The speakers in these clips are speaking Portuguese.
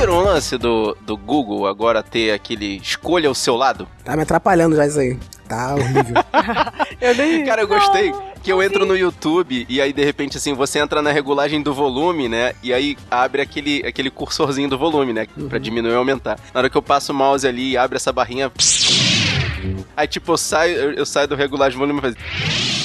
viram o lance do, do Google agora ter aquele escolha o seu lado? Tá me atrapalhando já isso aí. Tá horrível. Eu nem. Cara, eu gostei que eu entro no YouTube e aí de repente assim, você entra na regulagem do volume, né? E aí abre aquele, aquele cursorzinho do volume, né? Pra diminuir e aumentar. Na hora que eu passo o mouse ali e abre essa barrinha. Aí tipo, eu saio, eu, eu saio do regulagem do volume e faz.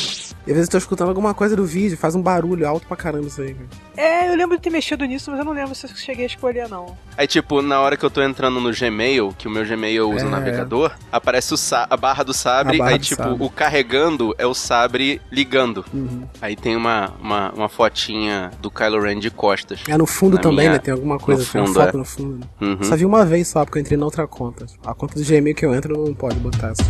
E às vezes eu tô escutando alguma coisa do vídeo, faz um barulho alto pra caramba isso aí, cara. É, eu lembro de ter mexido nisso, mas eu não lembro se eu cheguei a escolher, não. Aí, tipo, na hora que eu tô entrando no Gmail, que o meu Gmail usa o É. navegador, aparece o a barra do sabre, barra aí, do tipo, sabre. o carregando é o sabre ligando. Uhum. Aí tem uma, uma, uma fotinha do Kylo Ren de costas. É no fundo também, minha- né? Tem alguma coisa, no tem uma fundo, foto é. no fundo. Uhum. Só vi uma vez só, porque eu entrei na outra conta. A conta do Gmail que eu entro não pode botar essa.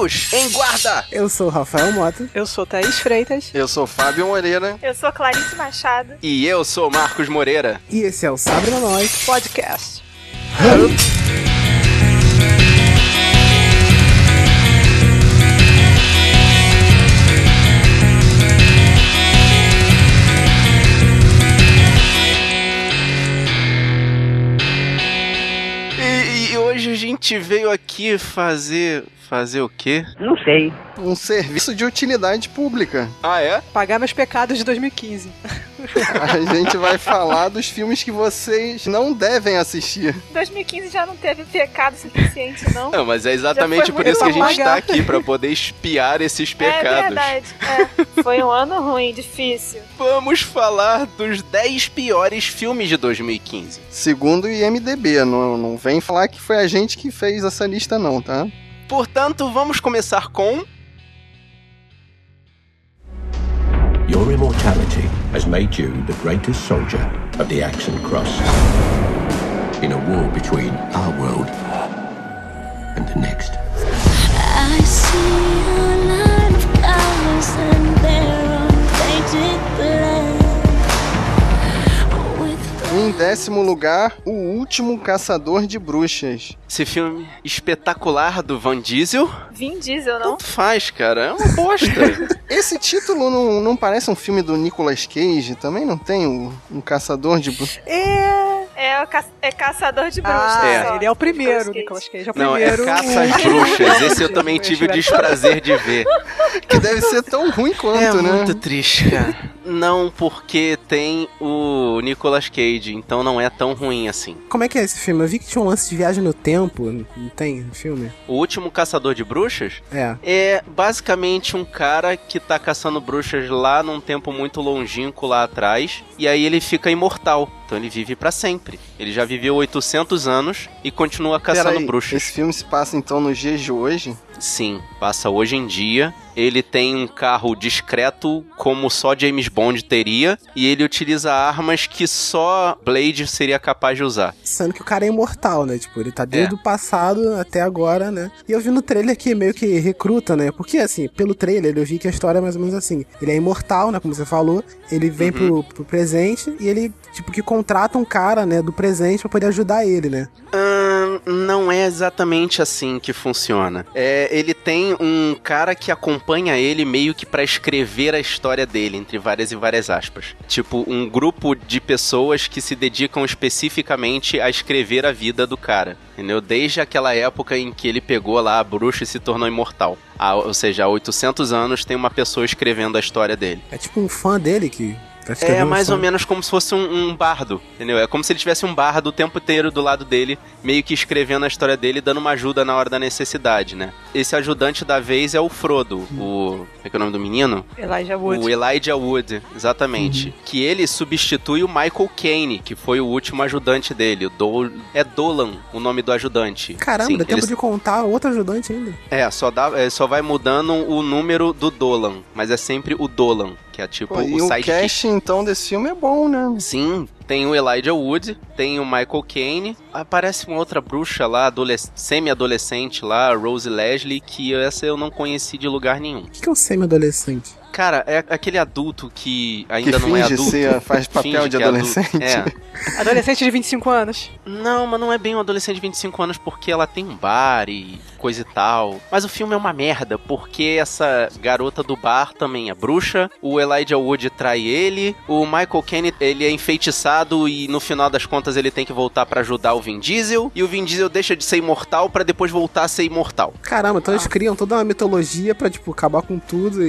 Em guarda! Eu sou o Rafael Mota. Eu sou Thaís Freitas. Eu sou Fábio Moreira. Eu sou Clarice Machado. E eu sou Marcos Moreira. E esse é o Sabre Nós. Podcast. Hoje a gente veio aqui fazer. Fazer o quê? Não sei. Um serviço de utilidade pública. Ah, é? Pagar meus pecados de 2015. A gente vai falar dos filmes que vocês não devem assistir. 2015 já não teve pecado suficiente, não. Não, mas é exatamente por isso que a gente tá pagar. aqui, pra poder espiar esses É pecados. verdade. É. Foi um ano ruim, difícil. Vamos falar dos 10 piores filmes de 2015. Segundo o IMDB, não, não vem falar que foi a gente que fez essa lista não, tá? Portanto, vamos começar com. Your immortality has made you the greatest soldier of the Action Cross. In a war between our world and the next. I see a line of colors and their untainted blood. Em décimo lugar, O Último Caçador de Bruxas. Esse filme espetacular do Van Diesel. Vin Diesel, não? Tanto faz, cara. É uma bosta. Esse título não, não parece um filme do Nicolas Cage? Também não tem um, um caçador de bruxas? É. É, o ca é caçador de bruxas. Ah, só. ele é o primeiro, Nicolas Nicolas Cage. É o Não, é primeiro. Caça às Bruxas. Esse eu também tive o desprazer de ver. Que deve ser tão ruim quanto, É né? muito triste, cara. Não, porque tem o Nicolas Cage, então não é tão ruim assim. Como é que é esse filme? Eu vi que tinha um lance de viagem no tempo. Não tem no filme? O último caçador de bruxas É. é basicamente um cara que tá caçando bruxas lá num tempo muito longínquo lá atrás, e aí ele fica imortal. Então ele vive pra sempre. Ele já viveu 800 anos e continua caçando Peraí, bruxas. Esse filme se passa então nos dias de hoje? Sim, passa hoje em dia. Ele tem um carro discreto, como só James Bond teria, e ele utiliza armas que só Blade seria capaz de usar. Sendo que o cara é imortal, né? Tipo, ele tá desde É. o passado até agora, né? E eu vi no trailer que meio que recruta, né? Porque, assim, pelo trailer eu vi que a história é mais ou menos assim. Ele é imortal, né? Como você falou. Ele vem pro, pro presente e ele, tipo, que contrata um cara, né? Do presente pra poder ajudar ele, né? Ahn, não é exatamente assim que funciona. É, ele tem um cara que acompanha ele meio que pra escrever a história dele, entre várias e várias aspas. Tipo, um grupo de pessoas que se dedicam especificamente a escrever a vida do cara. Entendeu? Desde aquela época em que ele pegou lá a bruxa e se tornou imortal. Ou seja, há 800 anos tem uma pessoa escrevendo a história dele. É tipo um fã dele que É escrevendo mais ou menos como se fosse um, um bardo, entendeu? É como se ele tivesse um bardo o tempo inteiro do lado dele, meio que escrevendo a história dele, e dando uma ajuda na hora da necessidade, né? Esse ajudante da vez é o Frodo, o... Como é que é o nome do menino? Elijah Wood. O Elijah Wood, exatamente. Que ele substitui o Michael Caine, que foi o último ajudante dele. O Dol... É Dolan o nome do ajudante. Caramba, Sim, dá tempo eles- de contar outro ajudante ainda. É, só, dá, é, só vai mudando o número do Dolan, mas é sempre o Dolan, que é tipo Pô, e o o sidekick. cast então desse filme é bom, né? Sim, tem o Elijah Wood, tem o Michael Caine, aparece uma outra bruxa lá, adolesc- semi-adolescente lá, Rose Leslie, que essa eu não conheci de lugar nenhum. O que que é um semi-adolescente? Cara, é aquele adulto que Que ainda não é adulto. ser, faz papel de que é adulto. adolescente. É. Adolescente de 25 anos. Não, mas não é bem um adolescente de 25 anos porque ela tem um bar e coisa e tal. Mas o filme é uma merda porque essa garota do bar também é bruxa, o Elijah Wood trai ele, o Michael Caine ele é enfeitiçado e no final das contas ele tem que voltar pra ajudar o Vin Diesel e o Vin Diesel deixa de ser imortal pra depois voltar a ser imortal. Caramba, então eles criam toda uma mitologia pra, tipo, acabar com tudo e,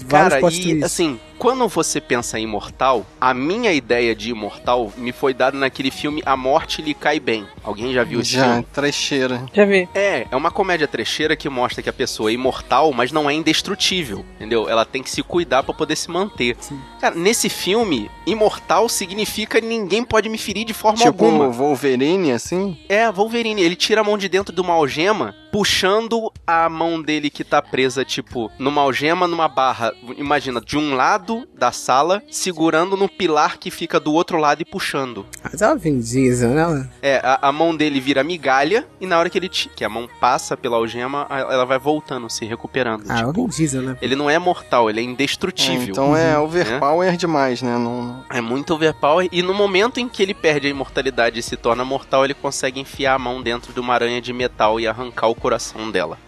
e Cara, plot e assim, quando você pensa em imortal, a minha ideia de imortal me foi dada naquele filme A Morte Lhe Cai Bem. Alguém já viu esse Já, filme? trecheira. Já vi. É, é uma comédia trecheira que mostra que a pessoa é imortal, mas não é indestrutível, entendeu? Ela tem que se cuidar pra poder se manter. Sim. Cara, nesse filme, imortal significa ninguém pode me ferir de forma Tipo alguma. o Wolverine, assim. É, Wolverine, ele tira a mão de dentro de uma algema, puxando a mão dele que tá presa, tipo, numa algema, numa barra, imagina, de um lado da sala, segurando no pilar que fica do outro lado e puxando. Mas é o Vin Diesel, né? É, a, a mão dele vira migalha, e na hora que ele que a mão passa pela algema, ela vai voltando, se recuperando. Ah, é o tipo, Vin Diesel, né? ele não é mortal, ele é É, indestrutível. então é overpower demais, né? Não... É muito overpower. E no momento em que ele perde a imortalidade e se torna mortal, ele consegue enfiar a mão dentro de uma aranha de metal e arrancar o coração dela.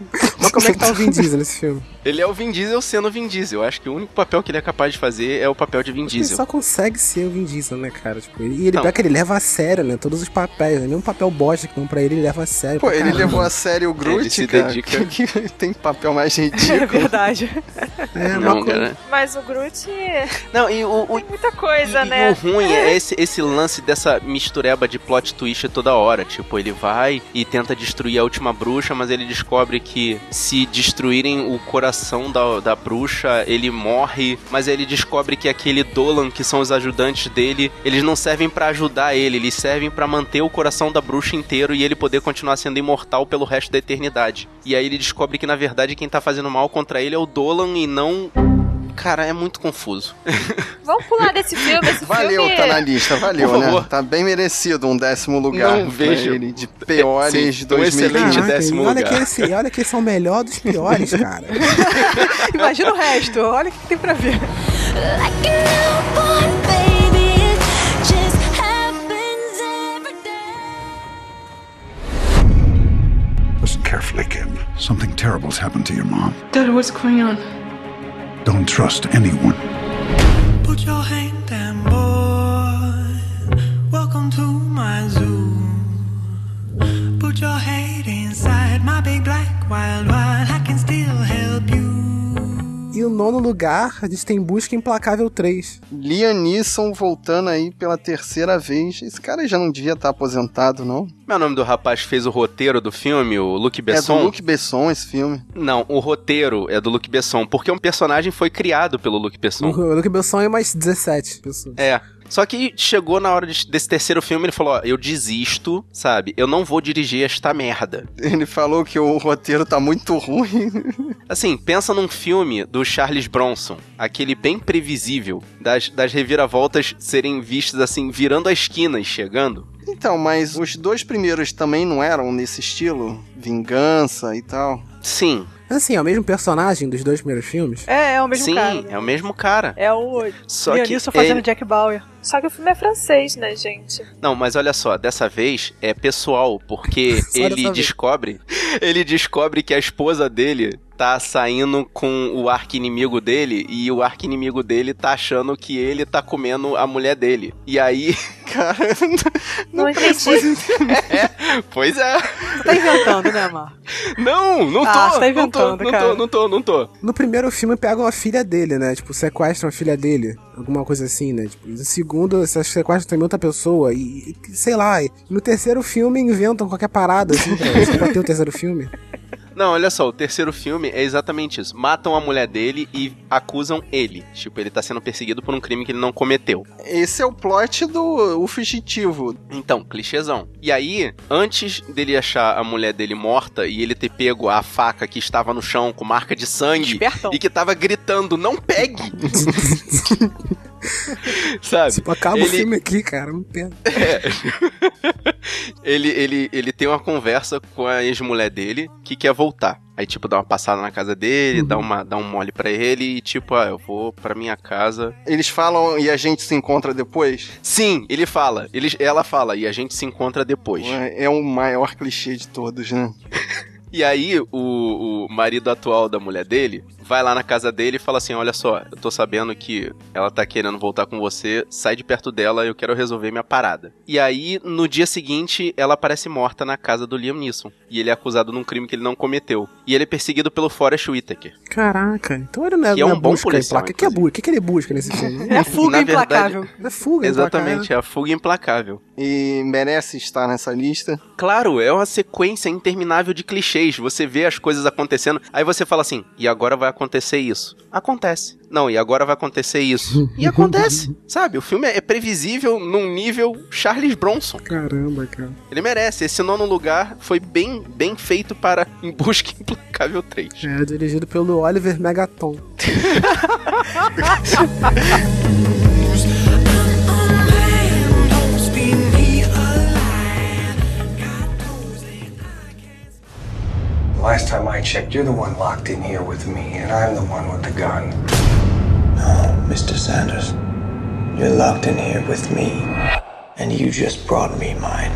Mas como é que tá o Vin Diesel nesse filme? Ele é o Vin Diesel sendo o Vin Diesel. Eu acho que o único papel que ele é capaz de fazer é o papel de Vin Ele Diesel. só consegue ser o Vin Diesel, né, cara? Tipo, e ele, Não. pior que ele leva a sério, né? Todos os papéis, né? Nenhum papel bosta que dão pra ele, ele leva a sério. Pô, ele caramba. levou a sério o Groot, Ele se cara. dedica. Que, que tem papel mais É ridículo. verdade. É, Não, cara. Mas o Groot Não, e o, o, muita coisa, e, né? e o ruim é esse, esse lance dessa mistureba de plot twist toda hora. Tipo, ele vai e tenta destruir a última bruxa, mas ele descobre que se destruírem o coração da, da bruxa, ele morre. Mas aí ele descobre que aquele Dolan, que são os ajudantes dele, eles não servem pra ajudar ele, eles servem pra manter o coração da bruxa inteiro e ele poder continuar sendo imortal pelo resto da eternidade. E aí ele descobre que na verdade quem tá fazendo mal contra ele é o Dolan e não. Cara, é muito confuso. Vamos pular desse filme. Esse Valeu, filme... tá na lista, valeu, né? Tá bem merecido um décimo lugar. Não vejo. ele, de piores Sim, um 2020. excelente Caraca, décimo e olha lugar. que esse, olha que esse é o melhor dos piores, cara. Imagina o resto. Olha o que tem pra ver. Like a newborn baby, it just happens every day. Listen carefully, kid. Something terrible's happened to your mom. Dad, what's going on? Don't trust anyone. Put your hand nono lugar, a gente tem Busca Implacável 3. Liam Neeson voltando aí pela terceira vez. Esse cara já não devia estar aposentado, não? Como é o nome do rapaz que fez o roteiro do filme, o Luc É Besson? do Luc Besson esse filme. Não, o roteiro é do Luc Besson, porque um personagem foi criado pelo Luc Besson. O Luke Besson e mais 17 pessoas. É. Só que chegou na hora de- desse terceiro filme, ele falou, ó, eu desisto, sabe? Eu não vou dirigir esta merda. Ele falou que o roteiro tá muito ruim. Assim, pensa num filme do Charles Bronson, aquele bem previsível, das, das reviravoltas serem vistas assim, virando a esquina e chegando. Então, mas os dois primeiros também não eram nesse estilo? Vingança e tal. Sim, Assim, é o mesmo personagem dos dois primeiros filmes? É, é o mesmo sim, cara. é o mesmo cara. É o Só Liam que fazendo ele- Jack Bauer. Só que o filme é francês, né, gente? Não, mas olha só, dessa vez é pessoal, porque ele descobre, ele descobre que a esposa dele tá saindo com o arqui-inimigo dele e o arqui-inimigo dele tá achando que ele tá comendo a mulher dele. E aí, Cara, Não, entendi. pois é. Você tá inventando, né, Mar? Não, não tô, Ah, você tá não tô, inventando, não cara. tô, não tô, não tô. No primeiro filme pegam a filha dele, né? Tipo, sequestram a filha dele. Alguma coisa assim, né? Tipo, no segundo, se sequestram também outra pessoa. E, e, sei lá. e no terceiro filme inventam qualquer parada, assim, pra, só pra ter o terceiro filme. Não, olha só, o terceiro filme é exatamente isso. Matam a mulher dele e acusam ele. Tipo, ele tá sendo perseguido por um crime que ele não cometeu. esse é o plot do o fugitivo. Então, clichêzão. E aí, antes dele achar a mulher dele morta e ele ter pego a faca que estava no chão com marca de sangue Espertão. e que tava gritando, não pegue! Sabe? Tipo, acaba o Ele- filme aqui, cara. Não pena. ele, ele, ele tem uma conversa com a ex-mulher dele que quer voltar. Aí, tipo, dá uma passada na casa dele, dá, uma, dá um mole pra ele e, tipo, ah, eu vou pra minha casa. Eles falam e a gente se encontra depois? Sim, ele fala. Ele, ela fala, e a gente se encontra depois. É o maior clichê de todos, né? E aí, o, o marido atual da mulher dele vai lá na casa dele e fala assim: Olha só, eu tô sabendo que ela tá querendo voltar com você, sai de perto dela, eu quero resolver minha parada. E aí, no dia seguinte, ela aparece morta na casa do Liam Neeson. E ele é acusado de um crime que ele não cometeu. E ele é perseguido pelo Forrest Whitaker. Caraca, então ele não é, Que é não um bom busca policial. O que, é bu- o que, que ele busca nesse filme? É fuga Na verdade- implacável. É fuga, Exatamente, é a fuga implacável. E merece estar nessa lista. Claro, é uma sequência interminável de clichês. Você vê as coisas acontecendo, aí você fala assim: e agora vai acontecer isso. Acontece. Não, e agora vai acontecer isso. E acontece. Sabe? O filme é previsível num nível Charles Bronson. Caramba, cara. Ele merece. Esse nono lugar foi bem, bem feito para Em Busca Implacável 3. É dirigido pelo Oliver Megaton. Last time I checked, you're the one locked in here with me, and I'm the one with the gun. No, Mr. Sanders. You're locked in here with me, and you just brought me mine.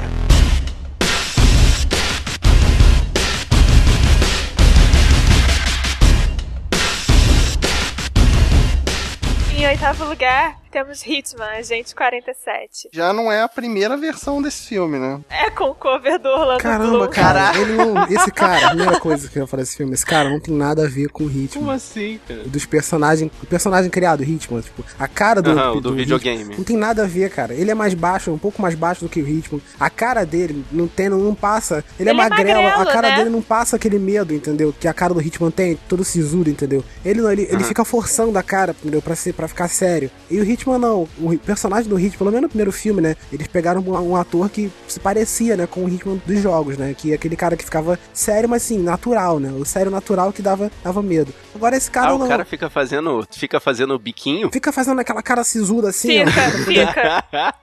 Em oitavo lugar, temos Hitman, Agente 47. Já não é a primeira versão desse filme, né? É com o cover do Orlando Caramba, Bloom. cara. Ele não, esse cara, a primeira coisa que eu ia falar desse filme, esse cara não tem nada a ver com o ritmo. Como assim, cara? Dos personagens. O personagem criado, o Hitman, tipo, a cara do. Aham, o do videogame. Hitman não tem nada a ver, cara. Ele é mais baixo, um pouco mais baixo do que o Hitman. A cara dele não tem, não, não passa. Ele, é Ele é magrelo, a magrelo, cara né? dele não passa aquele medo, entendeu? Que a cara do Hitman tem, todo sisudo, entendeu? Ele ele, ele fica forçando a cara, entendeu? Pra, ser, pra ficar sério. E o Hitman não. O personagem do Hitman, pelo menos no primeiro filme, né? Eles pegaram um, ator que se parecia, né? Com o Hitman dos jogos, né? Que é aquele cara que ficava sério, mas assim, natural, né? O sério natural que dava, dava medo. Agora esse cara ah, não. o cara fica fazendo, fica fazendo biquinho? Fica fazendo aquela cara sisuda assim, Fica, ó. fica.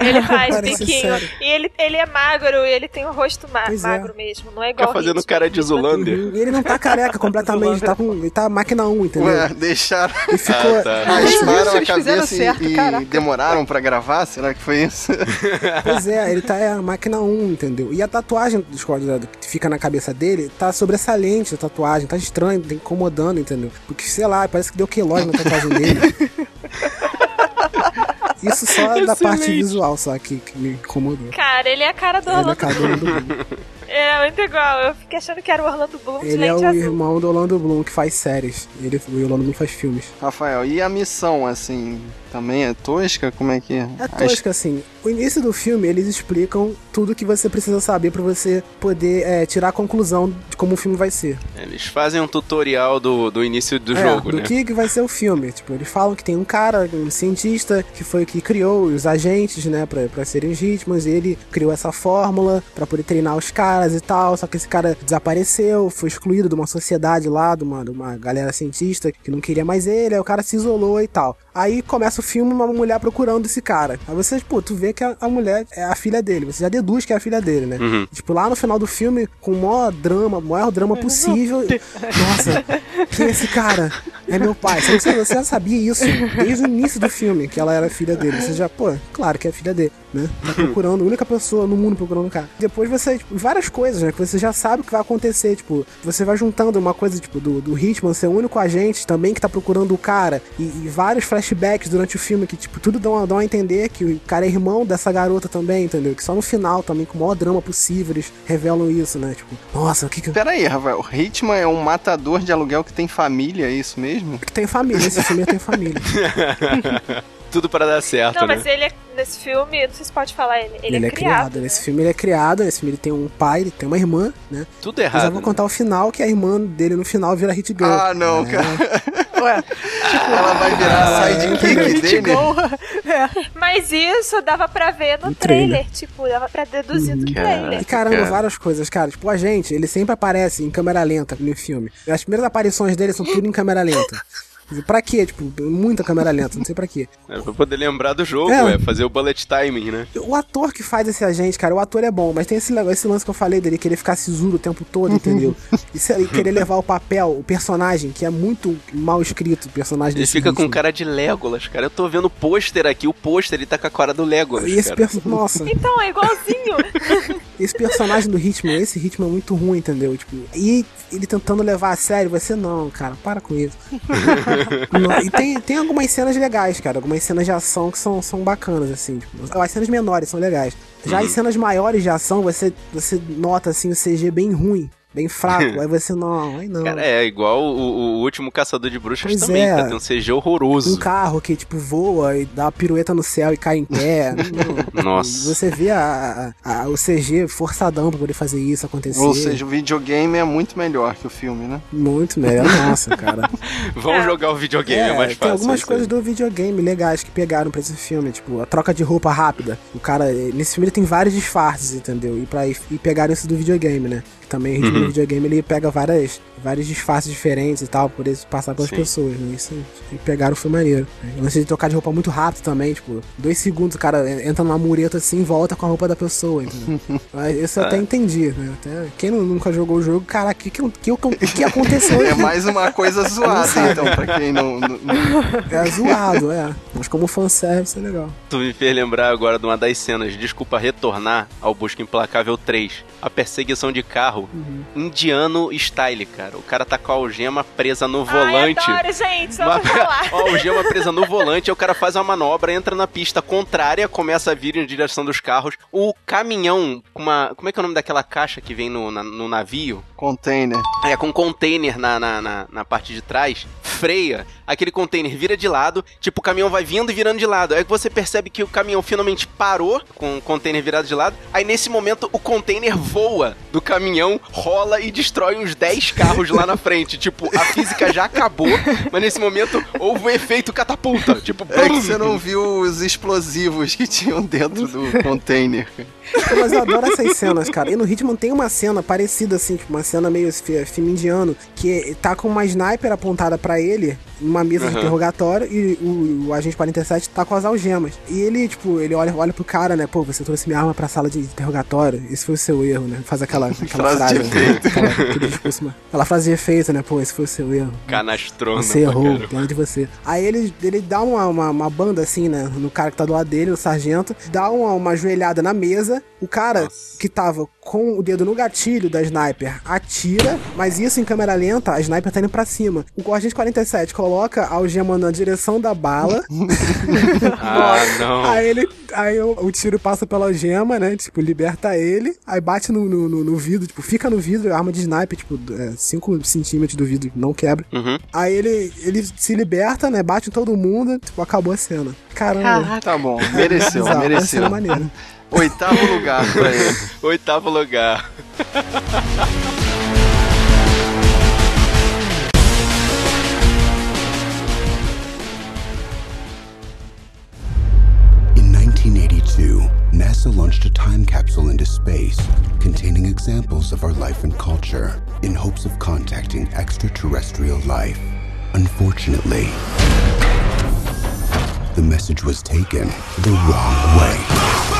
Ele faz biquinho. sério. E ele, ele é magro e ele tem um rosto ma- Pois é. magro mesmo. Não é igual Fica o fazendo Hitman. cara de Zulander. Ele não tá careca completamente, ele tá, com, ele tá máquina 1, entendeu? Ué, deixaram. E ficou. Ah, tá. Rasparam a eles fizeram cabeça certo, e, caraca. demoraram pra gravar? Será que foi isso? Pois é, ele tá é a máquina 1, entendeu? E a tatuagem do Scott Adams que fica na cabeça dele tá sobressalente a tatuagem, tá estranho, tá incomodando, entendeu? Porque, sei lá, parece que deu queloide na tatuagem dele. Isso só da parte Excelente. visual, só que, que me incomodou. Cara, ele é a cara do Ele é Orlando cara do Orlando. É muito igual. Eu fiquei achando que era o Orlando Bloom de Ele é o azul. irmão do Orlando Bloom que faz séries. Ele, o Orlando Bloom faz filmes. Rafael, e a missão, assim, também é tosca? Como é que é? É tosca, assim. O início do filme, eles explicam tudo que você precisa saber pra você poder é, tirar a conclusão de como o filme vai ser. Eles fazem um tutorial do, do início do É, jogo, do né? que, que vai ser o filme. Tipo, eles falam que tem um cara, um cientista, que foi o que criou os agentes, né, pra, pra serem os ritmos, e ele criou essa fórmula pra poder treinar os caras e tal, só que esse cara desapareceu, foi excluído de uma sociedade lá, de uma, de uma galera cientista que não queria mais ele, aí o cara se isolou e tal. Aí começa o filme, uma mulher procurando esse cara. Aí você, pô, tu vê que a, a mulher é a filha dele, você já deduz que é a filha dele, né? Uhum. Tipo, lá no final do filme, com o maior drama, o maior drama possível. Nossa, quem é esse cara? É meu pai. Você, você- já sabia isso desde o início do filme, que ela era filha dele. Você já, pô, claro que é filha dele, né? Tá procurando, a única pessoa no mundo procurando o cara. Depois você, tipo, várias coisas, né? Que você já sabe o que vai acontecer. Tipo, você vai juntando uma coisa, tipo, do, do Hitman ser o único agente também que tá procurando o cara. E, e vários flashbacks durante o filme que, tipo, tudo dão, dão a entender que o cara é irmão dessa garota também, entendeu? Que só no final também, com o maior drama possível, eles revelam isso, né? Tipo, nossa, o que que. Pera aí, Rafael. O Hitman é um matador de aluguel que tem família, é isso mesmo? que tem família, esse filme tem família. Tudo para dar certo, Não, né? mas ele é, nesse filme, não sei se pode falar ele. Ele, Ele, é, é criado, né? nesse filme ele é criado, nesse filme ele tem um pai, ele tem uma irmã, né? Tudo Mas errado. eu vou contar o final, que a irmã dele no final vira Hit Girl. Ah, não, É. cara. Ué, Ela vai virar sidekick dele? igual. É. Mas isso dava pra ver no No trailer. trailer. Tipo, dava pra deduzir do Cara. trailer. E caramba, Cara. várias coisas, cara. Tipo, a gente, ele sempre aparece em câmera lenta no filme. As primeiras aparições dele são tudo em câmera lenta. Pra quê? Tipo, muita câmera lenta, não sei pra quê. É pra poder lembrar do jogo, É. é, fazer o bullet timing, né? O ator que faz esse agente, cara, o ator é bom, mas tem esse, negócio- esse lance que eu falei dele, querer ficar sisuro o tempo todo, entendeu? E se- e querer levar o papel, o personagem, que é muito mal escrito, o personagem Ele desse fica com ritmo. cara de Legolas, cara. Eu tô vendo o pôster aqui, o pôster ele tá com a cara do Legolas, E esse cara. perso- Nossa, Então, é igualzinho. esse personagem do ritmo, esse ritmo é muito ruim, entendeu? Tipo, e ele tentando levar a sério, você não, cara, para com isso. Não, e tem, tem algumas cenas legais, cara, algumas cenas de ação que são, são bacanas, assim. Tipo, as cenas menores são legais. Já Uhum. as cenas maiores de ação, você, você nota, assim, o CG bem ruim, bem fraco. aí você, não, aí não. Cara, é igual o, o último Caçador de Bruxas Pois também, é. cara. Tem um CG horroroso. Um carro que, tipo, voa e dá uma pirueta no céu e cai em pé. Não. Nossa. Você vê a, a- a- o CG forçadão pra poder fazer isso acontecer. Ou seja, o videogame é muito melhor que o filme, né? Muito melhor. Nossa, cara. Vamos jogar o videogame, é, mais fácil. Tem algumas isso coisas aí. do videogame legais que pegaram pra esse filme, tipo, a troca de roupa rápida. O cara, nesse filme ele tem vários disfarces, entendeu? E, pra, e pegaram isso do videogame, né? Também ritmo Uhum. do videogame ele pega várias, vários disfarces diferentes e tal, por poder passar pelas Sim. pessoas, né? Isso que pegaram foi maneiro. O lance de trocar de roupa muito rápido também, tipo, dois segundos o cara entra numa mureta assim e volta com a roupa da pessoa, entendeu? Mas Isso eu até É. entendi, né? Até, quem nunca jogou o jogo, cara, o que, que, que, que aconteceu É mais uma coisa zoada, sabe. então, pra quem não. não- É zoado, é. Mas como fanservice é legal. Tu me fez lembrar agora de uma das cenas, desculpa retornar ao Busca Implacável 3. A perseguição de carro, indiano style, cara. O cara tá com a algema presa no volante. Ai, adoro, gente. Uma, Vamos falar. a algema presa no volante, aí o cara faz uma manobra, entra na pista contrária, começa a vir em direção dos carros. O caminhão, com uma. Como é que é o nome daquela caixa que vem no, na- no navio? Container. É, com container na, na, na, na parte de trás, freia, aquele container vira de lado, tipo, o caminhão vai vindo e virando de lado. Aí você percebe que o caminhão finalmente parou com o container virado de lado, aí nesse momento o container voa do caminhão, rola e destrói uns 10 carros lá na frente. Tipo, a física já acabou, mas nesse momento houve um efeito catapulta. Tipo, É que você não viu os explosivos que tinham dentro do container. Mas eu adoro essas cenas, cara. E no Hitman tem uma cena parecida, assim, tipo, uma cena meio fi- filme indiano, que tá com uma sniper apontada pra ele, numa mesa de Aham. interrogatório, e o, o agente 47 tá com as algemas. E ele, tipo, ele olha, olha pro cara, né? Pô, você trouxe minha arma pra sala de interrogatório. Esse foi o seu erro, né? Faz aquela, aquela Frase frase. de efeito. Aquela, discurso, aquela frase de efeito, né? Pô, esse foi o seu erro. Canastrona. Você errou, plano de você. Aí ele, ele dá uma, uma, uma banda assim, né? No cara que tá do lado dele, o sargento, dá uma, uma joelhada na mesa. O cara que tava com o dedo no gatilho da sniper atira, mas isso em câmera lenta, a sniper tá indo pra cima. O agente 47 coloca a algema na direção da bala. Ah, não. Aí ele. Aí o, o tiro passa pela algema, né? Tipo, liberta ele. Aí bate no, no, no- no vidro, tipo, fica no vidro, arma de sniper, tipo, 5 centímetros do vidro, não quebra. Uhum. Aí ele, ele se liberta, né? Bate em todo mundo, tipo, acabou a cena. Caramba. Tá bom, mereceu, Bizarro, mereceu. Maneira. Oitavo lugar pra ele. Oitavo lugar. In 1982, NASA launched a time capsule into space containing examples of our life and culture in hopes of contacting extraterrestrial life. Unfortunately, the message was taken the wrong way.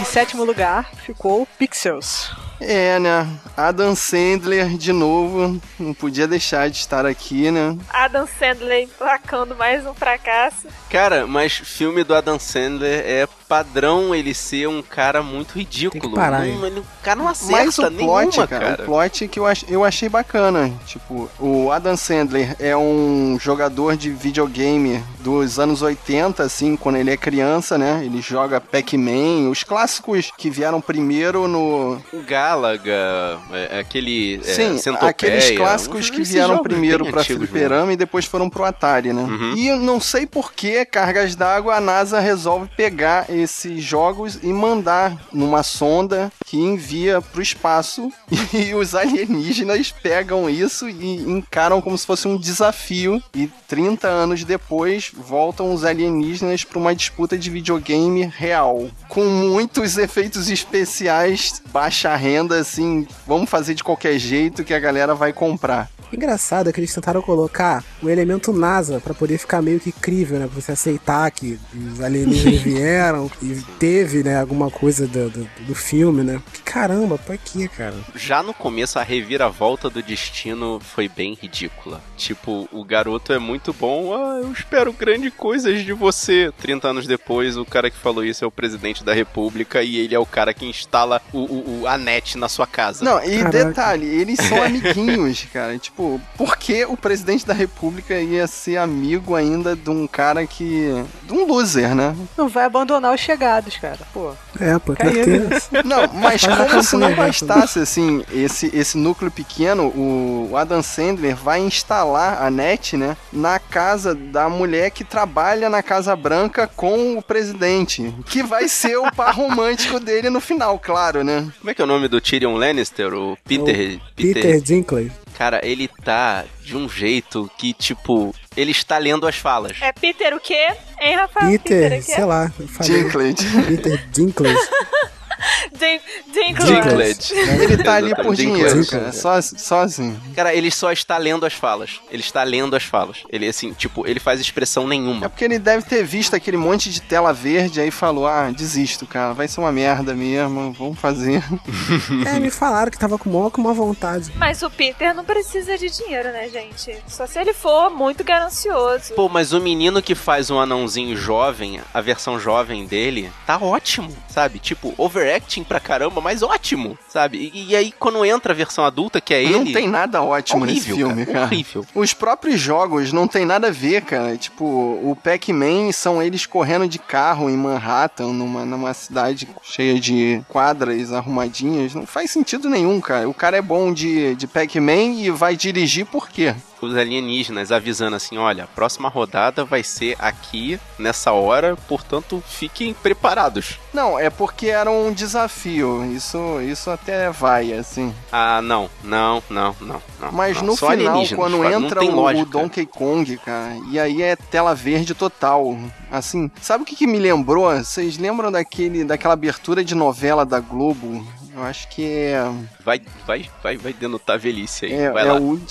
Em sétimo lugar ficou Pixels. É, né? Adam Sandler de novo. Não podia deixar de estar aqui, né? Adam Sandler emplacando mais um fracasso. Cara, mas filme do Adam Sandler é padrão ele ser um cara muito ridículo. Tem que parar, Não- ele- o cara não acerta Mas o plot, nenhuma, cara, cara. o plot que eu, ach- eu achei bacana. Tipo, o Adam Sandler é um jogador de videogame dos anos 80, assim, quando ele é criança, né? Ele joga Pac-Man, os clássicos que vieram primeiro no. O Galaga, é, aquele. é, Sim, Centopeia, aqueles clássicos que vieram primeiro pra fliperama e depois foram pro Atari, né? Uhum. E não sei por que, cargas d'água, a NASA resolve pegar esses jogos e mandar numa sonda que envia pro espaço. E os alienígenas pegam isso e encaram como se fosse um desafio. E 30 anos depois voltam os alienígenas para uma disputa de videogame real. Com muitos efeitos especiais baixa renda assim vamos fazer de qualquer jeito que a galera vai comprar. Engraçado é que eles tentaram colocar o elemento NASA pra poder ficar meio que crível, né? Pra você aceitar que os alienígenas vieram e teve, né, alguma coisa do, do, do filme, né? Que caramba, pra quê, cara? Já no começo, a reviravolta do destino foi bem ridícula. Tipo, o garoto é muito bom, ah, eu espero grandes coisas de você. 30 anos depois, o cara que falou isso é o presidente da república e ele é o cara que instala o, o- o- a net na sua casa. Não, e Caraca. detalhe, eles são amiguinhos, cara. Tipo, por que o presidente da república ia ser amigo ainda de um cara que. de um loser, né? Não vai abandonar os chegados, cara. Pô. É, pô, tem que Caiu. ter. Não, mas como se não campanha, bastasse, assim, esse, esse núcleo pequeno, o Adam Sandler vai instalar a net, né, na casa da mulher que trabalha na Casa Branca com o presidente, que vai ser o par romântico dele no final, claro, né? Como é que é o nome do Tyrion Lannister? O Peter. Peter Dinklage. Cara, ele tá de um jeito que, tipo, ele está lendo as falas. É Peter o quê? Hein, Rafael? Peter, o quê? sei lá, falei. Dinklage. Peter Dinklage. Din Dinklage. Dinklage. Ele tá ali por dinheiro, cara. Só, só assim. Cara, ele só está lendo as falas. Ele está lendo as falas. Ele, assim, tipo, ele faz expressão É nenhuma. porque ele deve ter visto aquele monte de tela verde aí falou: ah, desisto, cara, vai ser uma merda mesmo, vamos fazer. É, me falaram que tava com maior com uma vontade. Mas o Peter não precisa de dinheiro, né, gente? Só se ele for muito ganancioso. Pô, mas o menino que faz um anãozinho jovem, a versão jovem dele, tá ótimo, sabe? Tipo, overacting pra caramba, mas ótimo, sabe? E, e aí, quando entra a versão adulta, que é ele. Não tem nada ótimo nesse horrível, filme, cara. Horrível. Os próprios jogos não tem nada a ver, cara. Tipo, o Pac-Man são eles correndo de carro em Manhattan, numa, numa cidade cheia de quadras arrumadinhas. Não faz sentido nenhum, cara. O cara é bom de, de Pac-Man e vai dirigir por quê? Os alienígenas avisando assim: olha, a próxima rodada vai ser aqui, nessa hora, portanto, fiquem preparados. Não, é porque era um desafio. Isso, isso até vai, assim. Ah, não, não, não, não. não Mas não. no final, quando entra o lógica. Donkey Kong, cara, e aí é tela verde total. Assim, sabe o que, que me lembrou? Vocês lembram daquele, daquela abertura de novela da Globo? Eu acho que é, Vai, vai, vai, vai denotar velhice aí. é,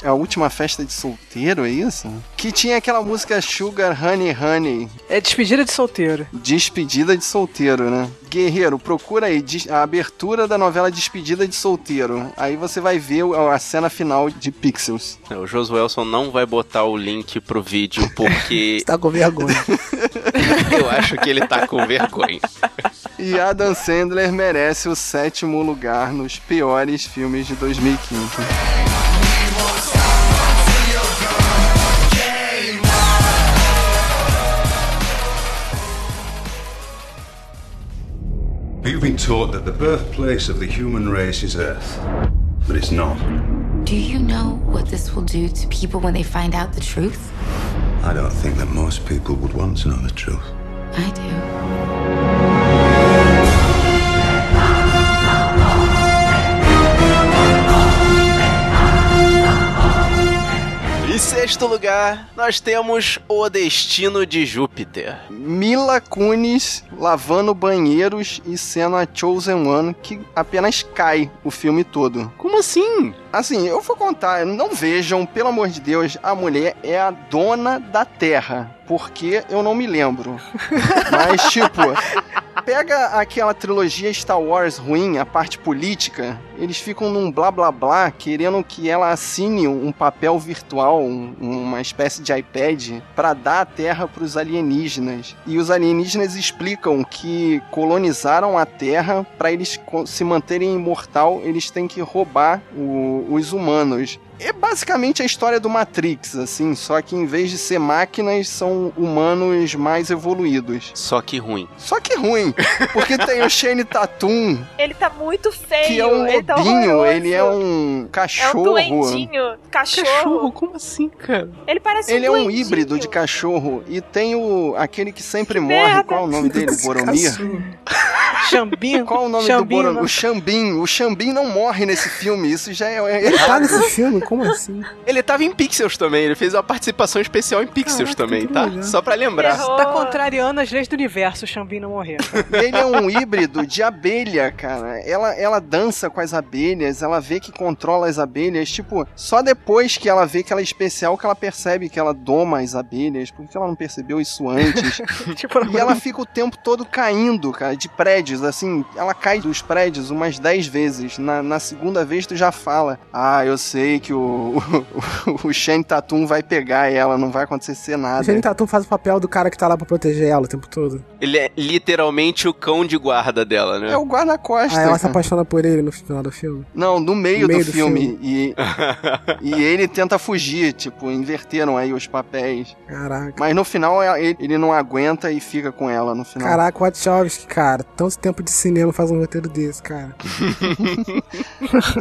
é a última festa de solteiro, é isso? Que tinha aquela música Sugar Honey Honey, É despedida de solteiro. Despedida de solteiro, né? Guerreiro, procura aí a abertura da novela Despedida de Solteiro. Aí você vai ver a cena final de Pixels. O Josuelson não vai botar o link pro vídeo porque tá com vergonha. eu acho que ele tá com vergonha. E Adam Sandler merece o sétimo lugar nos piores filmes de 2015. You've been taught that the birthplace of the human race is Earth, but it's not. Do you know what this will do to people when they find out the truth? I don't think that most people would want to know the truth. I do. Sexto lugar, nós temos O Destino de Júpiter. Mila Kunis lavando banheiros e sendo a Chosen One que apenas cai o filme todo. Como assim? Assim, eu vou contar, não vejam, pelo amor de Deus, a mulher é a dona da Terra. Porque eu não me lembro. Mas, tipo, pega aquela trilogia Star Wars ruim, a parte política, eles ficam num blá blá blá, querendo que ela assine um papel virtual, um- uma espécie de iPad, pra dar a Terra pros alienígenas. E os alienígenas explicam que colonizaram a Terra pra eles se manterem imortal, eles têm que roubar o- os humanos. É basicamente a história do Matrix, assim, só que em vez de ser máquinas, são humanos mais evoluídos. Só que ruim. Só que ruim. porque tem o Shane Tatum, Ele tá muito feio. que é um ele tá lobinho, ele é um É um cachorro. doentinho. Cachorro. Como assim, cara? Ele parece Ele é um híbrido de cachorro e tem o aquele que sempre morre, merda. qual é o nome dele? Boromir? Xambinho. Qual é o nome Xambinho, do Boromir? O Xambin. O Xambin não morre nesse filme, isso já é, é Ele tá errado. nesse filme? Como assim? Ele tava em Pixels também, ele fez uma participação especial em Pixels Caraca, também, tá? legal. Só pra lembrar. Terror. Tá contrariando as leis do universo, o Xambinho não morrer. Ele é um híbrido de abelha, cara. Ela, ela dança com as abelhas, ela vê que controla as abelhas. Tipo, só depois que ela vê que ela é especial que ela percebe que ela doma as abelhas. Por que ela não percebeu isso antes? tipo, E ela fica o tempo todo caindo, cara, de prédios, assim, ela cai dos prédios umas 10 vezes. Na, na segunda vez tu já fala, ah, eu sei que o, o, o Shane Tatum vai pegar ela, não vai acontecer O nada. Channing Tatum faz o papel do cara que tá lá pra proteger ela o tempo todo. Ele é literalmente o cão de guarda dela, né? É o guarda-costas. Aí ela se apaixona por ele no final do filme. Não, no meio, No meio do, do filme. E, e ele tenta fugir, tipo, inverteram aí os papéis. Caraca. Mas no final ele, ele não aguenta e fica com ela no final. Caraca, o Wachowski, cara. Tanto tempo de cinema faz um roteiro desse, cara.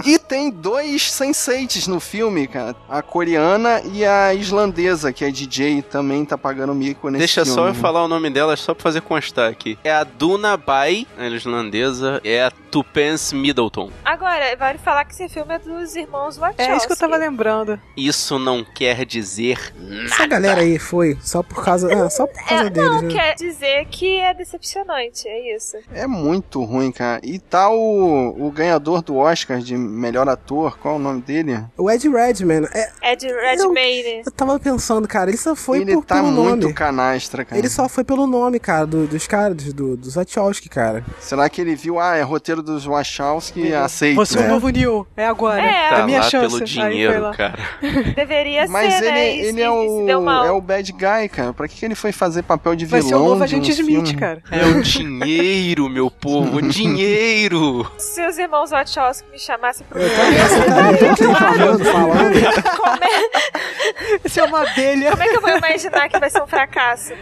E tem dois sensates no filme, cara. A coreana e a islandesa, que é DJ, também tá pagando mico nesse Deixa filme. só eu né? falar o nome dela, só pra fazer constar aqui. É a Duna Bai, a islandesa, é a Tupence Middleton. Agora, vale falar que esse filme é dos irmãos Wachowski. É isso que eu tava lembrando. Isso não quer dizer Essa galera aí foi só por causa. Ah, só por causa É, deles, não, né? quer dizer que é decepcionante, é isso. É muito ruim, cara. E tá o, o ganhador do Oscar de melhor ator, qual é o nome dele? O Ed Redman, é, É de Redmayne. eu tava pensando, cara, ele só foi ele por, tá pelo muito nome. canastra, cara. Ele só foi pelo nome, cara, do- dos caras, do, dos Wachowski, cara. Será que ele viu, ah, é roteiro dos Wachowski, aceita. Você é o novo Neil. É agora. É. É Tá a minha lá chance. pelo Aí dinheiro, lá. cara. Deveria Mas ser, ele, né? E ele se- é, o, é o bad guy, cara. Pra que, que ele foi fazer papel de Vai vilão? ser o novo de um Agente Smith, filme? cara. É o dinheiro, meu povo, o dinheiro. Se os irmãos Wachowski me chamassem pro Eu tá eu falando, falando. como, é, Isso é uma abelha. como é que eu vou imaginar que vai ser um fracasso?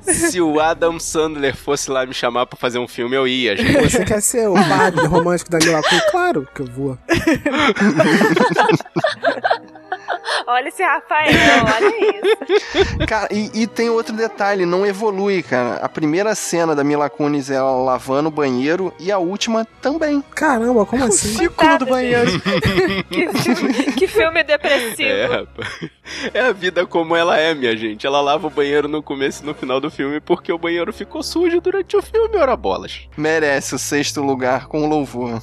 Se o Adam Sandler fosse lá me chamar pra fazer um filme, eu ia, gente. Você quer ser o Barbie romântico da Mila Kunis? Claro que eu vou. Olha esse Rafael, olha isso. Cara, e, e tem outro detalhe, não evolui, cara. A primeira cena da Mila Kunis é ela lavando o banheiro e a última também. Caramba, como assim? Ciclo do banheiro. Que filme, que filme depressivo. É, rapaz. É a vida como ela é, minha gente. Ela lava o banheiro no começo e no final do filme porque o banheiro ficou sujo durante o filme, ora bolas. Merece o sexto lugar com louvor.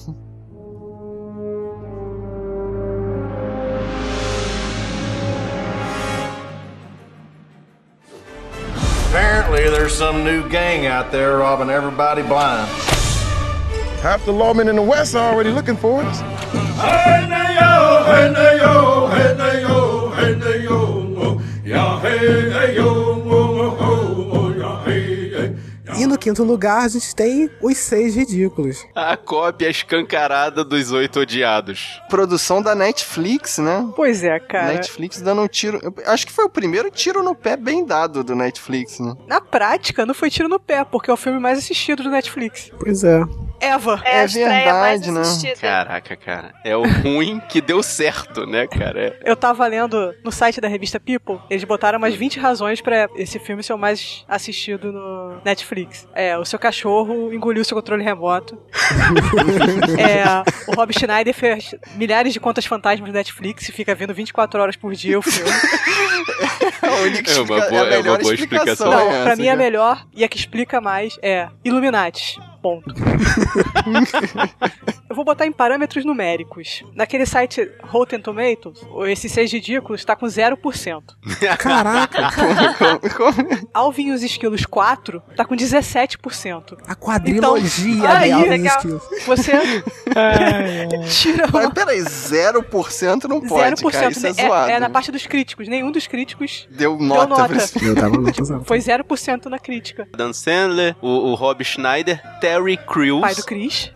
Apparently, there's some new gang out there robbing everybody blind. Half the lawmen in the West are already looking for us. Hey, E no quinto lugar, a gente tem os seis ridículos. A cópia escancarada dos oito odiados. Produção da Netflix, né? Pois é, cara. Netflix dando um tiro. eu acho que foi o primeiro tiro no pé bem dado do Netflix, né? Na prática, não foi tiro no pé, porque é o filme mais assistido do Netflix. Pois é. Eva. É, a estreia mais verdade, né? assistida. Caraca, cara. É o ruim que deu certo, né, cara? É- Eu tava lendo no site da revista People, eles botaram umas 20 razões pra esse filme ser o mais assistido no Netflix. É, o seu cachorro engoliu seu controle remoto. é, o Rob Schneider fez milhares de contas fantasmas no Netflix e fica vendo 24 horas por dia o filme. É uma boa- a é uma melhor boa explicação. explicação. Não, é pra mim a cara. melhor e a que explica mais é Illuminati. Ponto. Eu vou botar em parâmetros numéricos. Naquele site Rotten Tomatoes, esses seis ridículos tá com 0%. Caraca, Alvin e os Esquilos 4 tá com 17%. a quadrilogia Então, aí, de Alvin e legal. Esquilos. Você tira Mas uma... peraí, 0% não pode, 0%. cara. Isso é, é, zoado. é na parte dos críticos. Nenhum dos críticos Deu nota, nota. esse filme. Eu tava usando. foi 0% na crítica. Dan Sandler, o, o Rob Schneider, Terry Crews, Pai do Chris.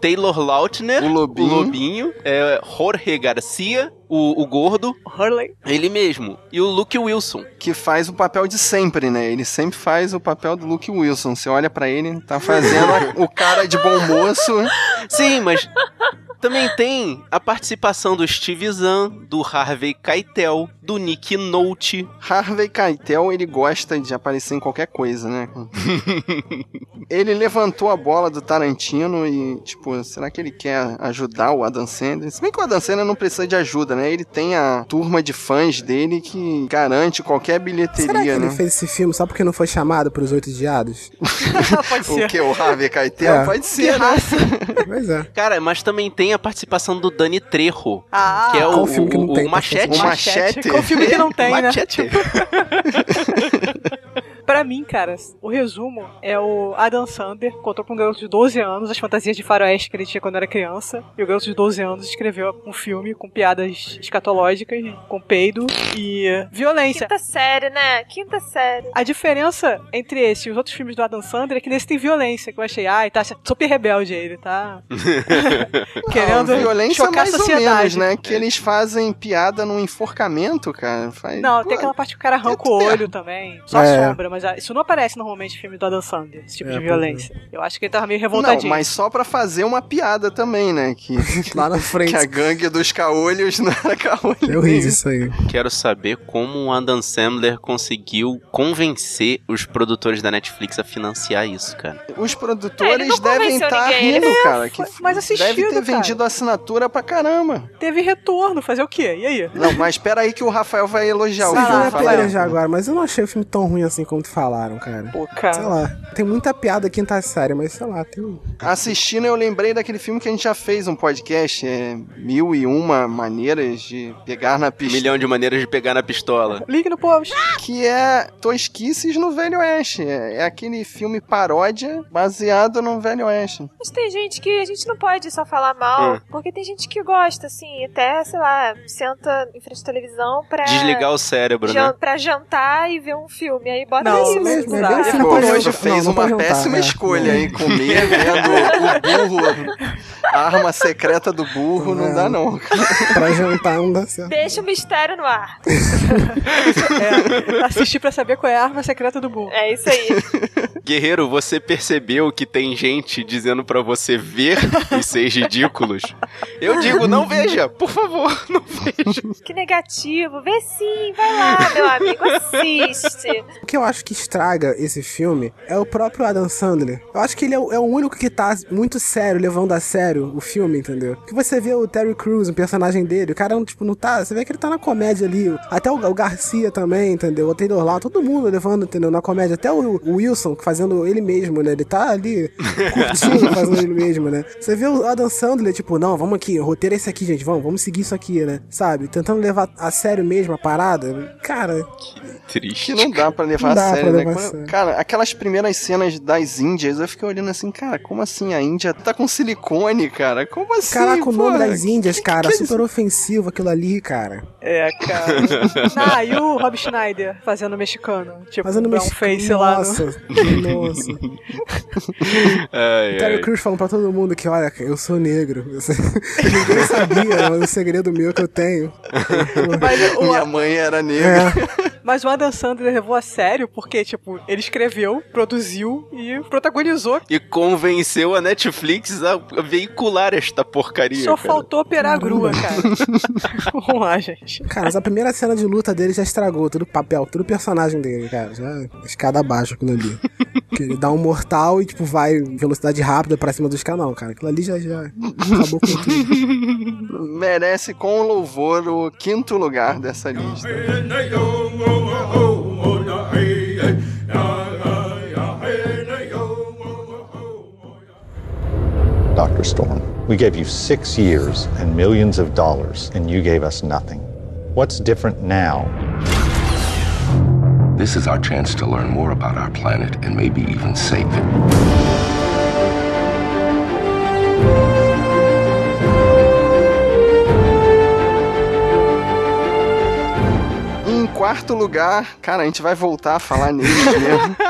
Taylor Lautner, O Lobinho. Lobinho, é, Jorge Garcia, O, o gordo, Hurley. ele mesmo. E o Luke Wilson. Que faz o papel de sempre, né? Ele sempre faz o papel do Luke Wilson. Você olha pra ele, tá fazendo o cara de bom moço. Sim, mas também tem a participação do Steve Zahn, do Harvey Keitel, do Nick Nolte. Harvey Keitel, ele gosta de aparecer em qualquer coisa, né? ele levantou a bola do Tarantino e, tipo, será que ele quer ajudar o Adam Sandler? Se bem que o Adam Sandler não precisa de ajuda, né? Ele tem a turma de fãs dele que garante qualquer bilheteria, Será que ele né? fez esse filme só porque não foi chamado pros Oito Diados? Pode O ser. que? O Harvey Keitel? É. Pode ser, né? Pois é. Cara, mas também tem a participação do Dani Trejo, Ah, que é o, qual filme que não o- tem o Machete. O Machete. Filme que não tem, né? Machete. Pra mim, cara, o resumo é o Adam Sander contou pra um garoto de 12 anos as fantasias de faroeste que ele tinha quando era criança. E o garoto de 12 anos escreveu um filme com piadas escatológicas, com peido e violência. Quinta série, né? Quinta série. A diferença entre esse e os outros filmes do Adam Sandler é que nesse tem violência, que eu achei, ai, tá super rebelde ele, tá? Querendo Não, violência chocar mais a ou sociedade. menos, né? Que eles fazem piada num enforcamento, cara. Faz... Não, Pô, tem aquela parte que o cara arranca o olho também. Só É. sombra, mas isso não aparece normalmente em filme do Adam Sandler, esse tipo É, de pois violência. Eu acho que ele tava meio Não, revoltadinho. mas só pra fazer uma piada também, né? Que, Lá na frente. que a gangue dos caolhos não era caolho. Eu ri disso aí. Quero saber como o Adam Sandler conseguiu convencer os produtores da Netflix a financiar isso, cara. Os É, produtores não devem estar ninguém, rindo, ele cara. Que mais assistido, deve ter cara. vendido assinatura pra caramba. Teve retorno, fazer o quê? E aí? Não, mas espera aí que o Rafael vai elogiar o Vocês filme. viram a Fala piada aí. já agora, mas eu não achei o filme tão ruim assim como falaram, cara. Pô, Sei cara. lá. Tem muita piada quinta série, mas sei lá, tem. um- Assistindo, eu lembrei daquele filme que a gente já fez um podcast, é Mil e Uma Maneiras de Pegar na Um Pista. milhão de maneiras de pegar na pistola. Link no post. Que é Tosquices no Velho Oeste. É, é aquele filme paródia baseado no Velho Oeste. Mas tem gente que a gente não pode só falar mal, Hum. porque tem gente que gosta, assim, até, sei lá, senta em frente à televisão pra. Desligar o cérebro, jan- né? Pra jantar e ver um filme. Aí bota Não, isso. mesmo, é bem pra hoje jantar. fez Não, não uma jantar, péssima é. escolha, Não. hein? Comer vendo o burro, a arma secreta do burro, não É. dá não. Pra jantar não dá certo. Deixa o mistério no ar. É, assistir pra saber qual é a arma secreta do burro. É isso aí. Guerreiro, você percebeu que tem gente dizendo pra você ver os seis ridículos? Eu digo, não veja, por favor, não veja. que negativo. Vê sim, vai lá, meu amigo, assiste. O que eu acho que estraga esse filme é o próprio Adam Sandler. Eu acho que ele é o, é o único que tá muito sério, levando a sério o filme, entendeu? Que você vê o Terry Crews, o personagem dele, o cara, tipo, não tá. Você vê que ele tá na comédia ali. Até o, o Garcia também, entendeu? O Taylor lá, todo mundo levando, entendeu? Na comédia. Até o, o Wilson fazendo ele mesmo, né? Ele tá ali curtindo fazendo ele mesmo, né? Você vê o Adam Sandler, tipo, não, vamos aqui, o roteiro é esse aqui, gente, vamos, vamos seguir isso aqui, né? Sabe? Tentando levar a sério mesmo a parada. Cara, Triste. Que não dá pra levar dá a sério, né? a sério. Cara, aquelas primeiras cenas das Índias, eu fiquei olhando assim, cara, como assim a Índia tá com silicone, cara? Como assim? Caraca, o nome das Índias, cara, que é super ofensivo aquilo ali, cara. É, cara. ah, e o Rob Schneider fazendo mexicano. Tipo, Fazendo brown mexicano. face lá. No... Nossa. Ai, Terry ai. Crews falando pra todo mundo que, olha, eu sou negro. Ninguém sabia, mas o segredo meu que eu tenho. Mas o, Minha mãe era negra. É, mas o Adam Sandler levou a sério porque, tipo, ele escreveu, produziu e protagonizou. E convenceu a Netflix a veicular esta porcaria. Só cara. faltou operar a grua, cara. Vamos lá, gente. cara, mas a primeira cena de luta dele já estragou todo o papel, todo o personagem dele, cara. Já escada abaixo aquilo ali. Que ele dá um mortal e, tipo, vai em velocidade rápida pra cima dos canal, cara. Aquilo ali já, já acabou com tudo. Merece com louvor o quinto lugar dessa lista. Dr. Storm, we gave you six years and millions of dollars, and you gave us nothing. What's different now? This is our chance to learn more about our planet and maybe even save it. quarto lugar, cara, a gente vai voltar a falar nele mesmo.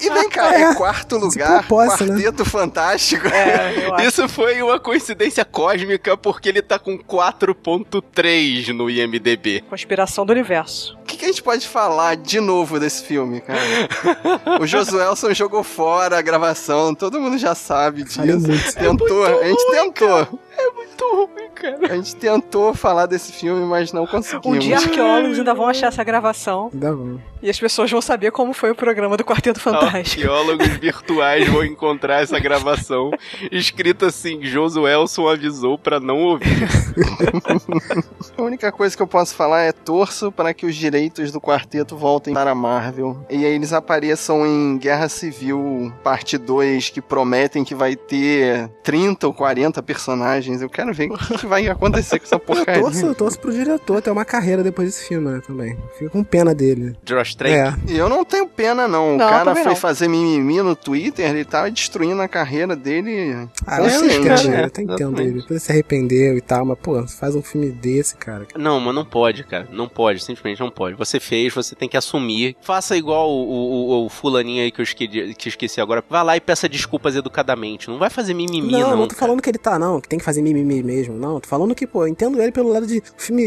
E vem cá, é, É, quarto lugar, né? Quarteto Fantástico. É. Isso foi uma coincidência cósmica porque ele tá com 4.3 no IMDB. Conspiração do universo. O que, que a gente pode falar de novo desse filme, cara? o Josuelson jogou fora a gravação, todo mundo já sabe disso. Falei muito. Tentou, a gente tentou. É muito ruim, cara. A gente tentou falar desse filme, mas não conseguimos. Um dia arqueólogos ainda vão achar essa gravação Dá bom. e as pessoas vão saber como foi o programa do Quarteto Fantástico. Arqueólogos virtuais vão encontrar essa gravação escrita assim: Josuelson avisou pra não ouvir. A única coisa que eu posso falar é torço para que os direitos do quarteto voltem para a Marvel. E aí eles apareçam em Guerra Civil Parte 2, que prometem que vai ter 30 ou 40 personagens. Eu quero ver o que, vai acontecer com essa Eu porcaria. torço, eu torço pro diretor ter uma carreira depois desse filme, né, também. Fico com pena dele. Josh Trank. É. E eu não tenho pena, não. O Não, cara foi não. fazer mimimi no Twitter, ele tava destruindo a carreira dele Ah, eu entendo, né? eu até entendo ele. Depois ele se arrependeu e tal, mas, pô, faz um filme desse, cara. Não, mas não pode, cara. Não pode, simplesmente não pode. Você fez, você tem que assumir. Faça igual o, o, o- fulaninho aí que eu esqueci, que esqueci agora. Vá lá e peça desculpas educadamente. Não vai fazer mimimi, não, não. não tô cara. falando que ele tá, não, que tem que fazer mimimi mesmo. Não, tô falando que, pô, eu entendo ele pelo lado de. O filme.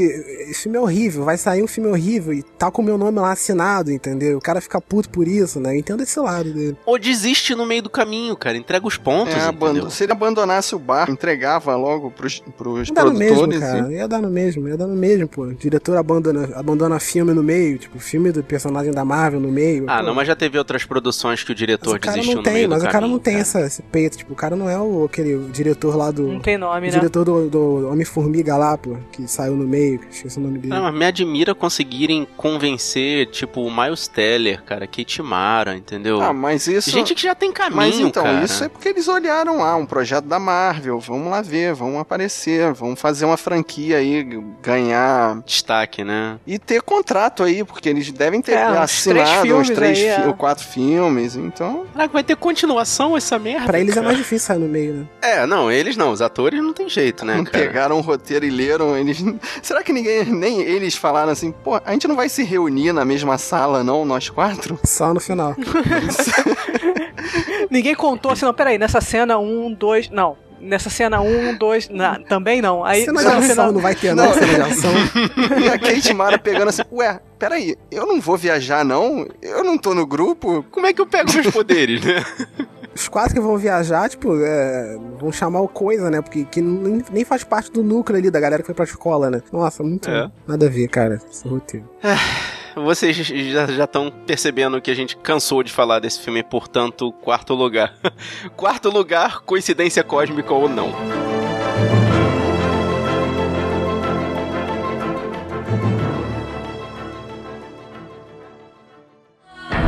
Esse filme é horrível, vai sair um filme horrível e tá com o meu nome lá assinado, entendeu? O cara fica puto por isso, né? Eu entendo esse lado dele. Ou desiste no meio do caminho, cara. Entrega os pontos, É, abando- se ele abandonasse o bar, entregava logo pros, pros no mesmo, produtores. cara. e- Ia dar no mesmo, ia dar no mesmo, pô. O diretor abandona, abandona filme no meio, tipo, filme do personagem da Marvel no meio. Ah, pô. não, mas já teve outras produções que o Mas diretor o cara desistiu não no meio tem, do mas o cara caminho, não tem cara. essa, esse peito, tipo, o cara não é o, aquele o diretor lá do. Não tem nome, o né? diretor do, do Homem-Formiga lá, pô, que saiu no meio, esqueci o nome dele. Não, mas me admira conseguirem convencer, tipo, o Miles Teller, cara, Kate Mara, entendeu? Ah, mas isso. Gente que já tem caminho, Mas então, cara. isso é porque eles olharam lá, um projeto da Marvel. Vamos lá ver, vamos aparecer, vamos fazer uma franquia aí, ganhar. Destaque, né? E ter contrato aí, porque eles devem ter É, assinado três uns três aí, fi- é. ou quatro filmes, então. Caraca, vai ter continuação essa merda? Pra eles é cara? mais difícil sair no meio, né? É, não, eles não, os atores não tem jeito, né, Não cara? pegaram o roteiro e leram, eles. Será que ninguém, nem eles falaram assim, pô, a gente não vai se reunir na mesma sala, não, nós quatro? Só no final. Ninguém contou assim, não, peraí, nessa cena um, dois. Não. Nessa cena um, dois. na- também não. Aí cena de ação final- não vai ter, não, Não. cena de ação. E a Kate Mara pegando assim, ué, peraí, eu não vou viajar, não? Eu não tô no grupo? Como é que eu pego meus poderes, né? Os quatro que vão viajar, tipo, é, vão chamar o coisa, né? Porque que nem faz parte do núcleo ali da galera que foi pra escola, né? Nossa, muito É. nada a ver, cara, esse roteiro. Vocês já estão percebendo que a gente cansou de falar desse filme, portanto, quarto lugar. quarto lugar, coincidência cósmica ou não.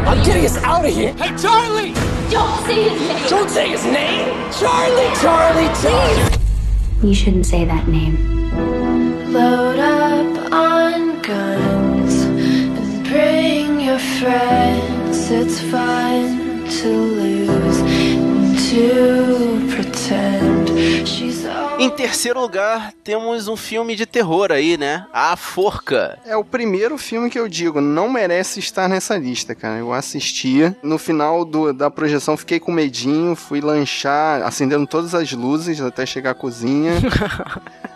I'm getting us out of here. Hey, Charlie! Don't say his name. Don't say his name. Charlie, Charlie, please. You shouldn't say that name. Load friends. It's fun to lose and to pretend she's. Em terceiro lugar, temos um filme de terror aí, né? A Forca. É o primeiro filme que eu digo, não merece estar nessa lista, cara. Eu assisti, no final do- da projeção fiquei com medinho, fui lanchar, acendendo todas as luzes até chegar à cozinha.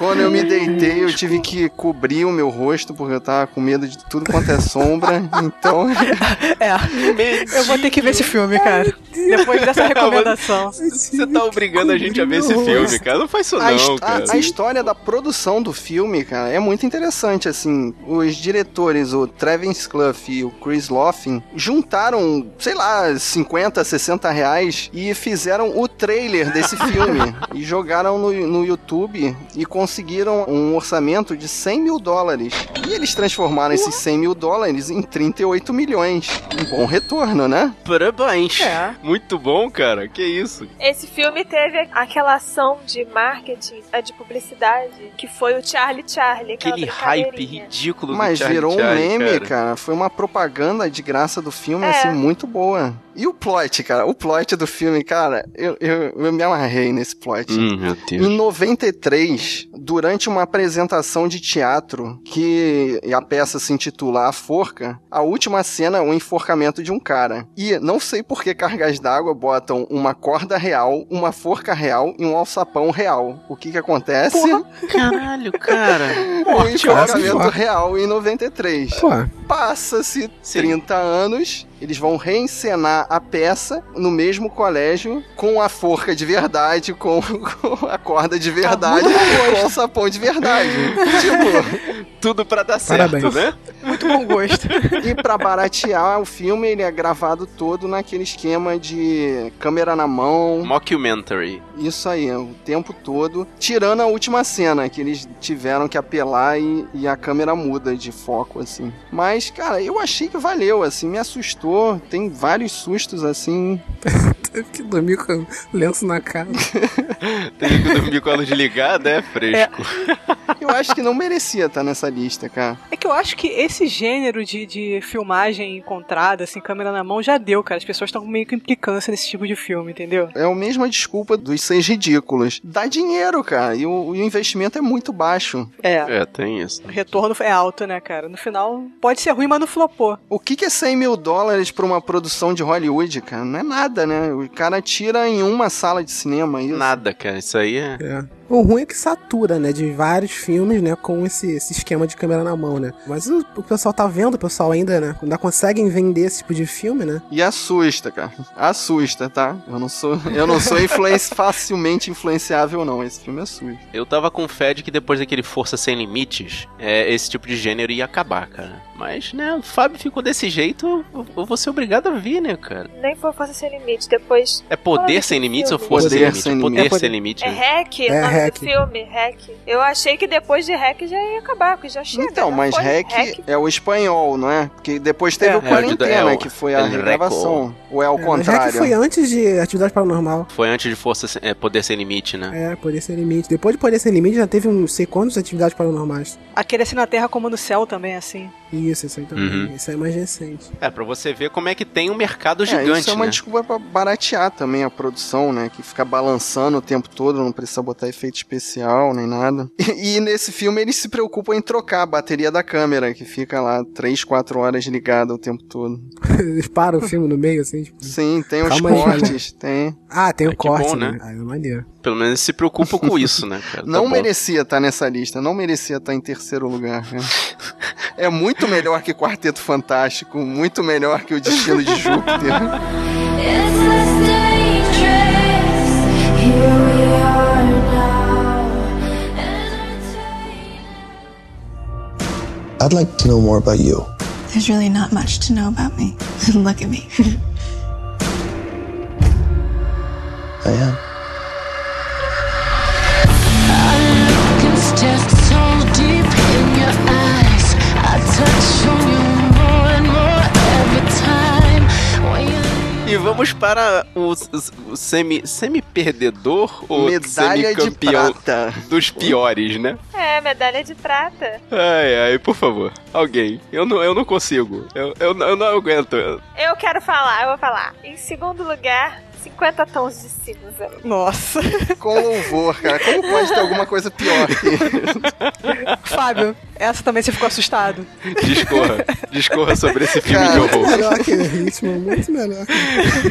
Quando eu me deitei, eu tive que cobrir o meu rosto, porque eu tava com medo de tudo quanto é sombra. Então, É. Eu vou ter que ver esse filme, cara. Depois dessa recomendação. Você tá obrigando a gente a ver esse filme, cara. Não faz isso a, não, a- cara. a história da produção do filme, cara, é muito interessante, assim. Os diretores, o Travis Clough e o Chris Loffin, juntaram, sei lá, 50, 60 reais e fizeram o trailer desse filme. e jogaram no, no YouTube e conseguiram um orçamento de 100 mil dólares. E eles transformaram esses 100 mil dólares em 38 milhões. Um bom retorno, né? Parabéns. É. Muito bom, cara. Que isso. Esse filme teve aquela ação de marketing, eh, de publicidade, que foi o Charlie Charlie. Aquele hype ridículo do Mas Charlie virou um Charlie, meme, cara. cara. Foi uma propaganda de graça do filme, É. assim, muito boa. E o plot, cara? O plot do filme, cara, eu, eu, eu me amarrei nesse plot. Hum, meu Deus. Em 93, durante uma apresentação de teatro, que a peça se intitula A Forca, a última cena é o enforcamento de um cara. E não sei por que cargas d'água botam uma corda real, uma forca real e um alçapão real. O que que acontece? Caralho, cara. um enforcamento Porra. real em 93. Pô, Passa-se 30 anos, eles vão reencenar a peça no mesmo colégio com a forca de verdade, com, com a corda de verdade, com o sapão de verdade. tipo, Tudo pra dar certo, Parabéns. né? Muito bom gosto. e pra baratear o filme, ele é gravado todo naquele esquema de câmera na mão, Mockumentary. isso aí, o tempo todo, tirando a última cena, que eles tiveram que apelar e, e a câmera muda de foco, assim. Mas, cara, eu achei que valeu, assim, me assustou, tem vários sustos, assim. teve que dormir com lenço na cara. Tem que dormir com a luz ligada, é fresco. Eu acho que não merecia estar nessa lista, cara. É que eu acho que esse gênero de, de filmagem encontrada, assim, câmera na mão, já deu, cara. As pessoas estão meio com implicância nesse tipo de filme, entendeu? É a mesma desculpa dos seis ridículos. Dá dinheiro, cara, e o, e o investimento é muito baixo. É. É, tem isso. O retorno é alto, né, cara? No final, pode ser ruim, mas não flopou. O que, que é 100 mil dólares pra uma produção de Hollywood, cara? Não é nada, né? O cara tira em uma sala de cinema isso. Nada, cara. Isso aí é. É. O ruim é que satura, né? De vários filmes, né? Com esse, esse esquema de câmera na mão, né? Mas o, o pessoal tá vendo, o pessoal ainda, né? Ainda conseguem vender esse tipo de filme, né? E assusta, cara. Assusta, tá? Eu não sou, eu não sou influenci- facilmente influenciável, não. Esse filme assusta. Eu tava com fé de que depois daquele Força Sem Limites, é, esse tipo de gênero ia acabar, cara. Mas, né, o Fábio ficou desse jeito, eu, vou ser obrigado a vir, né, cara? Nem foi Força Sem Limite. Depois. É Poder é Sem Limites ou? Força Sem Poder Limites? Poder Limites. Sem Limites. É Hack? É, nome Hack. filme? Hack. Eu achei que depois de Hack já ia acabar, porque já chega. Então, mas foi. Hack, é o espanhol, não é? Porque depois teve É. o Quarentena, É, que foi a regravação. Ou é ao É, contrário? foi antes de Atividade Paranormal. Foi antes de Força Sem- é, Poder Sem Limite, né? É, Poder Sem Limite. Depois de Poder Sem Limite já teve uns sei quantos Atividades Paranormais. Aquele assim na Terra como no céu também, assim. Isso, isso aí também. Uhum. Isso aí é mais recente. É, pra você ver como é que tem um mercado É, gigante, isso é uma né? desculpa pra baratear também a produção, né? Que fica balançando o tempo todo, não precisa botar efeito especial nem nada. E, e nesse filme eles se preocupam em trocar a bateria da câmera, que fica lá 3, 4 horas ligada o tempo todo. Eles param o filme no meio, assim, tipo... Sim, tem os Calma aí, cortes, tem. Ah, tem o que corte, bom, né? né? Ah, é maneiro. Pelo menos eles se preocupam com isso, né, cara? Tá Não bom. merecia estar nessa lista, não merecia estar em terceiro lugar. né? É muito melhor que Quarteto Fantástico, muito melhor que o Destino de Júpiter. I'd like to know more about you. There's really not much to know about me. Look at me. I am. E vamos para o, o- o semi, semi-perdedor ou semi-campeão dos piores, né? É, medalha de prata. Ai, ai, por favor. Alguém. Eu não, eu não consigo. Eu, eu, não- eu não aguento. Eu quero falar, eu vou falar. Em segundo lugar, 50 tons de cinza. Nossa. Com louvor, cara. Como pode ter alguma coisa pior que Fábio, essa também você ficou assustado. Discorra. Discorra sobre esse filme Cara, de Muito horror. melhor que ritmo, muito melhor.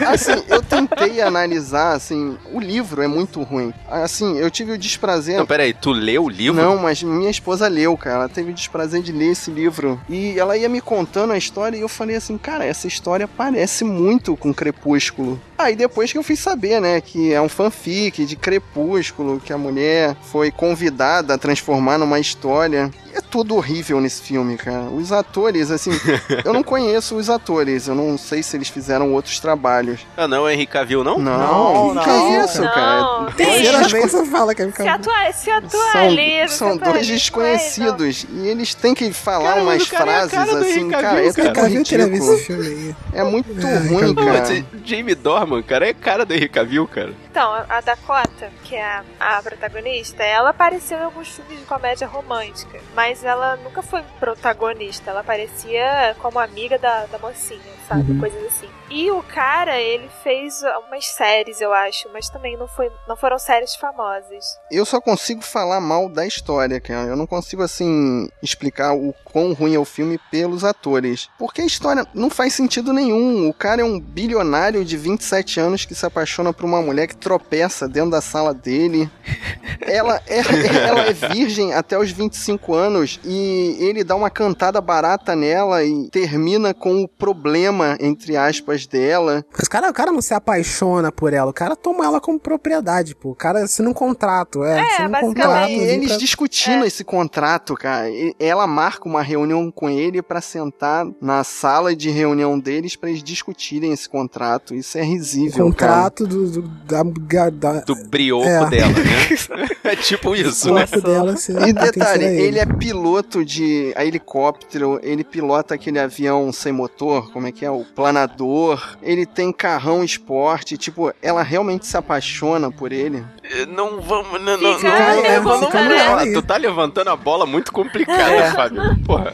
Assim, eu tentei analisar, assim, o livro é muito ruim. Assim, eu tive o desprazer. Não, peraí, tu leu o livro? Não, mas minha esposa leu, cara. Ela teve o desprazer de ler esse livro. E ela ia me contando a história e eu falei assim, cara, essa história parece muito com Crepúsculo. Aí depois que eu fui saber, né, que é um fanfic de Crepúsculo, que a mulher foi convidada a transformar numa história. É tudo horrível nesse filme, cara. Os atores, assim, eu não conheço os atores, eu não sei se eles fizeram outros trabalhos. Ah, não, é Henrique Cavill, não? Não, Não, que não. isso, Não. cara? Terceira vez você fala que é Se, atua se atualiza. são, são se dois desconhecidos e eles têm que falar Cara, mas umas é frases cara assim, Henry cara, Cavill, é cara. ridículo. filme aí. É muito É, ruim, Cavill. Mas cara. é Jamie Dorman, cara, é cara do Henrique Cavill, cara. Então, a Dakota, que é a, a protagonista, ela apareceu em alguns filmes de comédia romântica, mas ela nunca foi protagonista, ela aparecia como amiga da, da mocinha, sabe? Uhum. Coisas assim. E o cara, ele fez umas séries, eu acho, mas também não, foi, não foram séries famosas. Eu só consigo falar mal da história, cara. Eu não consigo, assim, explicar o quão ruim é o filme pelos atores. Porque a história não faz sentido nenhum. O cara é um bilionário de 27 anos que se apaixona por uma mulher que tropeça dentro da sala dele. Ela é, ela é virgem até os 25 anos e ele dá uma cantada barata nela e termina com o problema, entre aspas, dela. Mas cara, o cara não se apaixona por ela, o cara toma ela como propriedade, pô. O cara assina um contrato, é. É, um contrato. E ali eles pra- discutindo esse contrato, cara. E Ela marca uma reunião com ele pra sentar na sala de reunião deles pra eles discutirem esse contrato. Isso é O risível, cara. contrato do, do- da, da, Do brioco É. dela, né? É tipo isso, o né? dela E detalhe, a ele é piloto de helicóptero, ele pilota aquele avião sem motor, como é que é? O planador. Ele tem carrão esporte, tipo, ela realmente se apaixona por ele. Não vamos. Não, não, não, não, não, fica não, nela não, aí. Tu tá levantando a bola muito complicada, É. Fábio. Porra.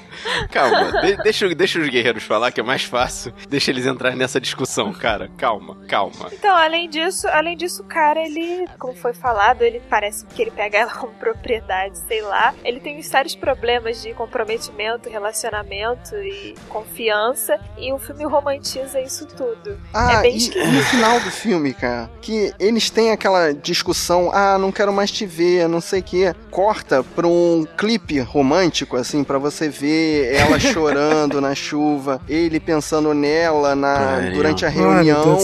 Calma. de- deixa, deixa os guerreiros falar que é mais fácil. Deixa eles entrar nessa discussão, cara. Calma, calma. Então, além disso, além disso, o cara, ele, como foi falado, ele parece que ele pega ela como propriedade, sei lá. Ele tem sérios problemas de comprometimento, relacionamento e confiança. E o filme romantiza isso tudo. Ah, é bem e esquisito. no final do filme, cara, que eles têm aquela discussão, ah, não quero mais te ver, não sei o que, corta pra um clipe romântico, assim, pra você ver ela chorando na chuva, ele pensando nela na, Ai, durante a reunião,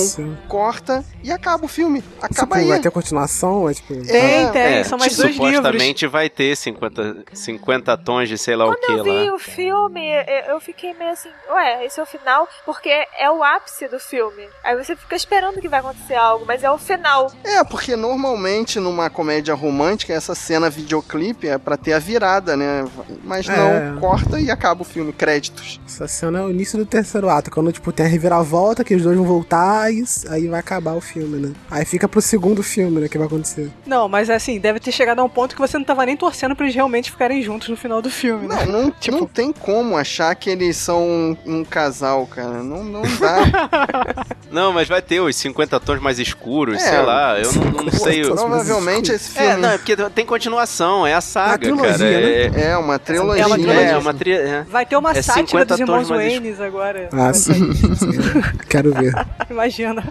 corta e acaba o filme. Acaba Tipo, aí. vai ter continuação? É, tipo, É, Tem, tem, são mais dois livros. supostamente vai ter 50, 50 tons de sei lá o Quando que eu vi lá. o filme, eu eu fiquei meio assim, ué, esse é o final, porque é o ápice do filme. Aí você fica esperando que vai acontecer algo, mas é o final. É, porque normalmente numa comédia romântica, essa cena videoclipe é pra ter a virada, né? Mas não, É. corta e acaba o filme, créditos. Essa cena é o início do terceiro ato, quando, tipo, tem a reviravolta, que os dois vão voltar e aí vai acabar o filme, né? Aí fica pro segundo filme, né, que vai acontecer. Não, mas assim, deve ter chegado a um ponto que você não tava nem torcendo pra eles realmente ficarem juntos no final do filme, né? Não, não, não tem como achar que eles são um, um casal, cara. Não, não dá. Não, mas vai ter os 50 tons mais escuros, É, sei lá. Eu não, não sei. Nossa, Provavelmente esse filme É, não, é porque tem continuação, é a saga, trilogia, cara. né? É, é uma trilogia. É uma trilogia. é uma tri... é. Vai ter uma É sátira 50 dos irmãos Waynes agora. Ah, sim. Quero ver. Imagina.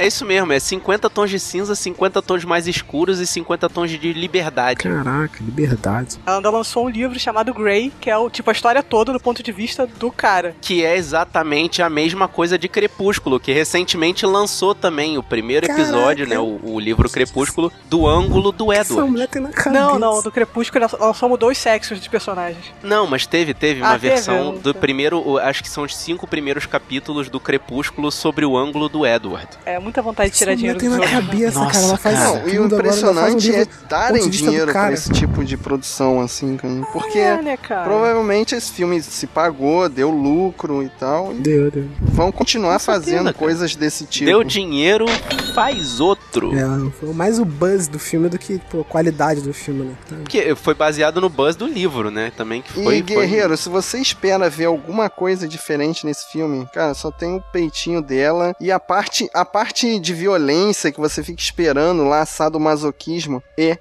É isso mesmo, é 50 tons de cinza, 50 tons mais escuros e 50 tons de liberdade. Caraca, liberdade. Ela ainda lançou um livro chamado Grey, que é o tipo a história toda do ponto de vista do cara. Que é exatamente a mesma coisa de Crepúsculo, que recentemente lançou também o primeiro Caraca. episódio, né? O, o livro Crepúsculo, do ângulo do Essa Edward. é tem na cabeça. Não, não, do Crepúsculo ela- só mudou os sexos dos personagens. Não, mas teve, teve Ah, uma teve? versão do primeiro, acho que são os cinco primeiros capítulos do Crepúsculo sobre o ângulo do Edward. É muita vontade de tirar dinheiro tem na cabeça, Nossa, cara. Ela faz. Não, e o um impressionante é darem do dinheiro pra esse tipo de produção, assim, cara. Porque É, né, cara? provavelmente esse filme se pagou, deu lucro e tal. E Deu, deu. vão continuar certeza, fazendo cara. coisas desse tipo. Deu dinheiro, faz outro. É, foi mais o buzz do filme do que pô, a qualidade do filme, né? Tá. Que foi baseado no buzz do livro, né? Também que E foi. Guerreiro, se você espera ver alguma coisa diferente nesse filme, cara, só tem o peitinho dela e a parte, a parte de violência que você fica esperando lá, sadomasoquismo, é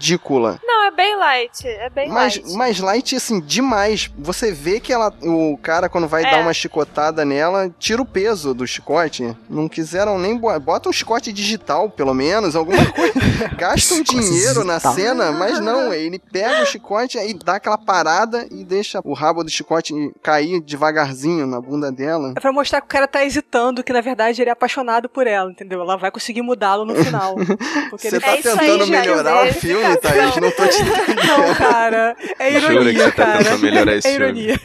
ridícula. Não, é bem light. É bem Mas, light. mas light, assim, demais. Você vê que ela, o cara, quando vai É. dar uma chicotada nela, tira o peso do chicote. Não quiseram nem. bo- Bota um chicote digital, pelo menos, alguma coisa. Gasta um dinheiro na cena, mas não. Ele pega o chicote e dá aquela parada e deixa o rabo do chicote cair devagarzinho na bunda dela. É pra mostrar que o cara tá hesitando, que na verdade ele é apaixonado por ela, entendeu? Ela vai conseguir mudá-lo no final. Porque Você ele tá É isso aí, tentando melhorar o é filme, verificação. Thaís? Não tô te entendendo. Não, cara. É Jura que ironia, você tá cara. tentando melhorar esse é filme. ironia.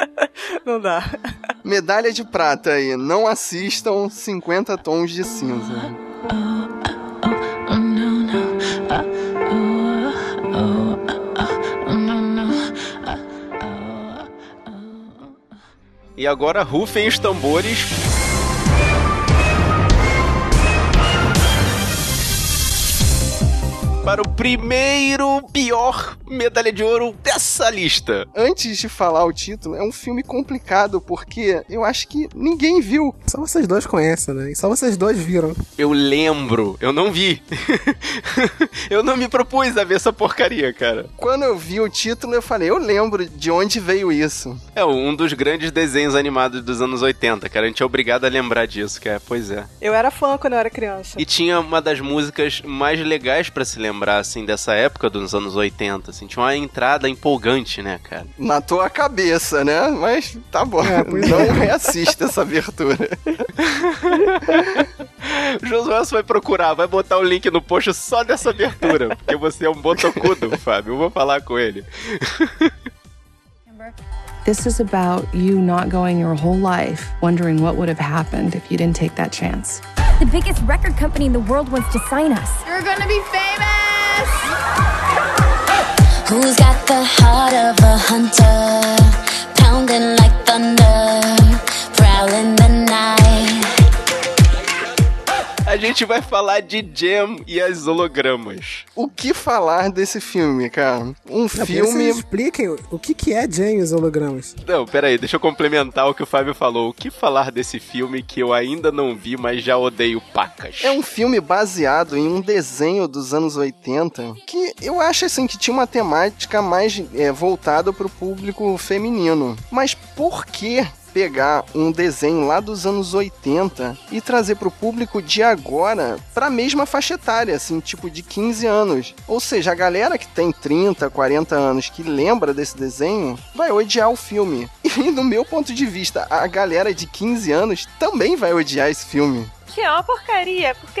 Não dá. Medalha de prata aí. Não assistam 50 tons de cinza. E agora rufem os tambores. Para o primeiro pior medalha de ouro dessa lista. Antes de falar o título, é um filme complicado porque eu acho que ninguém viu. Só vocês dois conhecem, né? E só vocês dois viram. Eu lembro, eu não vi. eu não me propus a ver essa porcaria, cara. Quando eu vi o título, eu falei, eu lembro de onde veio isso. É um dos grandes desenhos animados dos anos 80, cara. A gente é obrigado a lembrar disso, cara. Pois é. Eu era fã quando eu era criança. E tinha uma das músicas mais legais pra se lembrar, assim, dessa época dos anos 80, assim. Tinha uma entrada empolgante, né, cara? Matou a cabeça, né? Mas tá bom. É, não é. reassista essa abertura. Josué vai procurar, vai botar o link no post só dessa abertura, porque você é um botocudo, Fábio. Eu vou falar com ele. This is about you not going your whole life wondering what would have happened if you didn't take that chance. The biggest record company in the world wants to sign us. You're gonna be famous! Who's got the heart of a hunter? Pounding gente vai falar de Jam e as hologramas. O que falar desse filme, cara? Um que filme. expliquem o que, que é Jane e os hologramas. Não, peraí, deixa eu complementar o que o Fábio falou. O que falar desse filme que eu ainda não vi, mas já odeio pacas? É um filme baseado em um desenho dos anos 80 que eu acho assim que tinha uma temática mais é, voltada para o público feminino. Mas por que pegar um desenho lá dos anos 80 e trazer para o público de agora para a mesma faixa etária, assim, tipo de 15 anos? Ou seja, a galera que tem 30, 40 anos que lembra desse desenho vai odiar o filme. E no meu ponto de vista, a galera de 15 anos também vai odiar esse filme. Que é uma porcaria, porque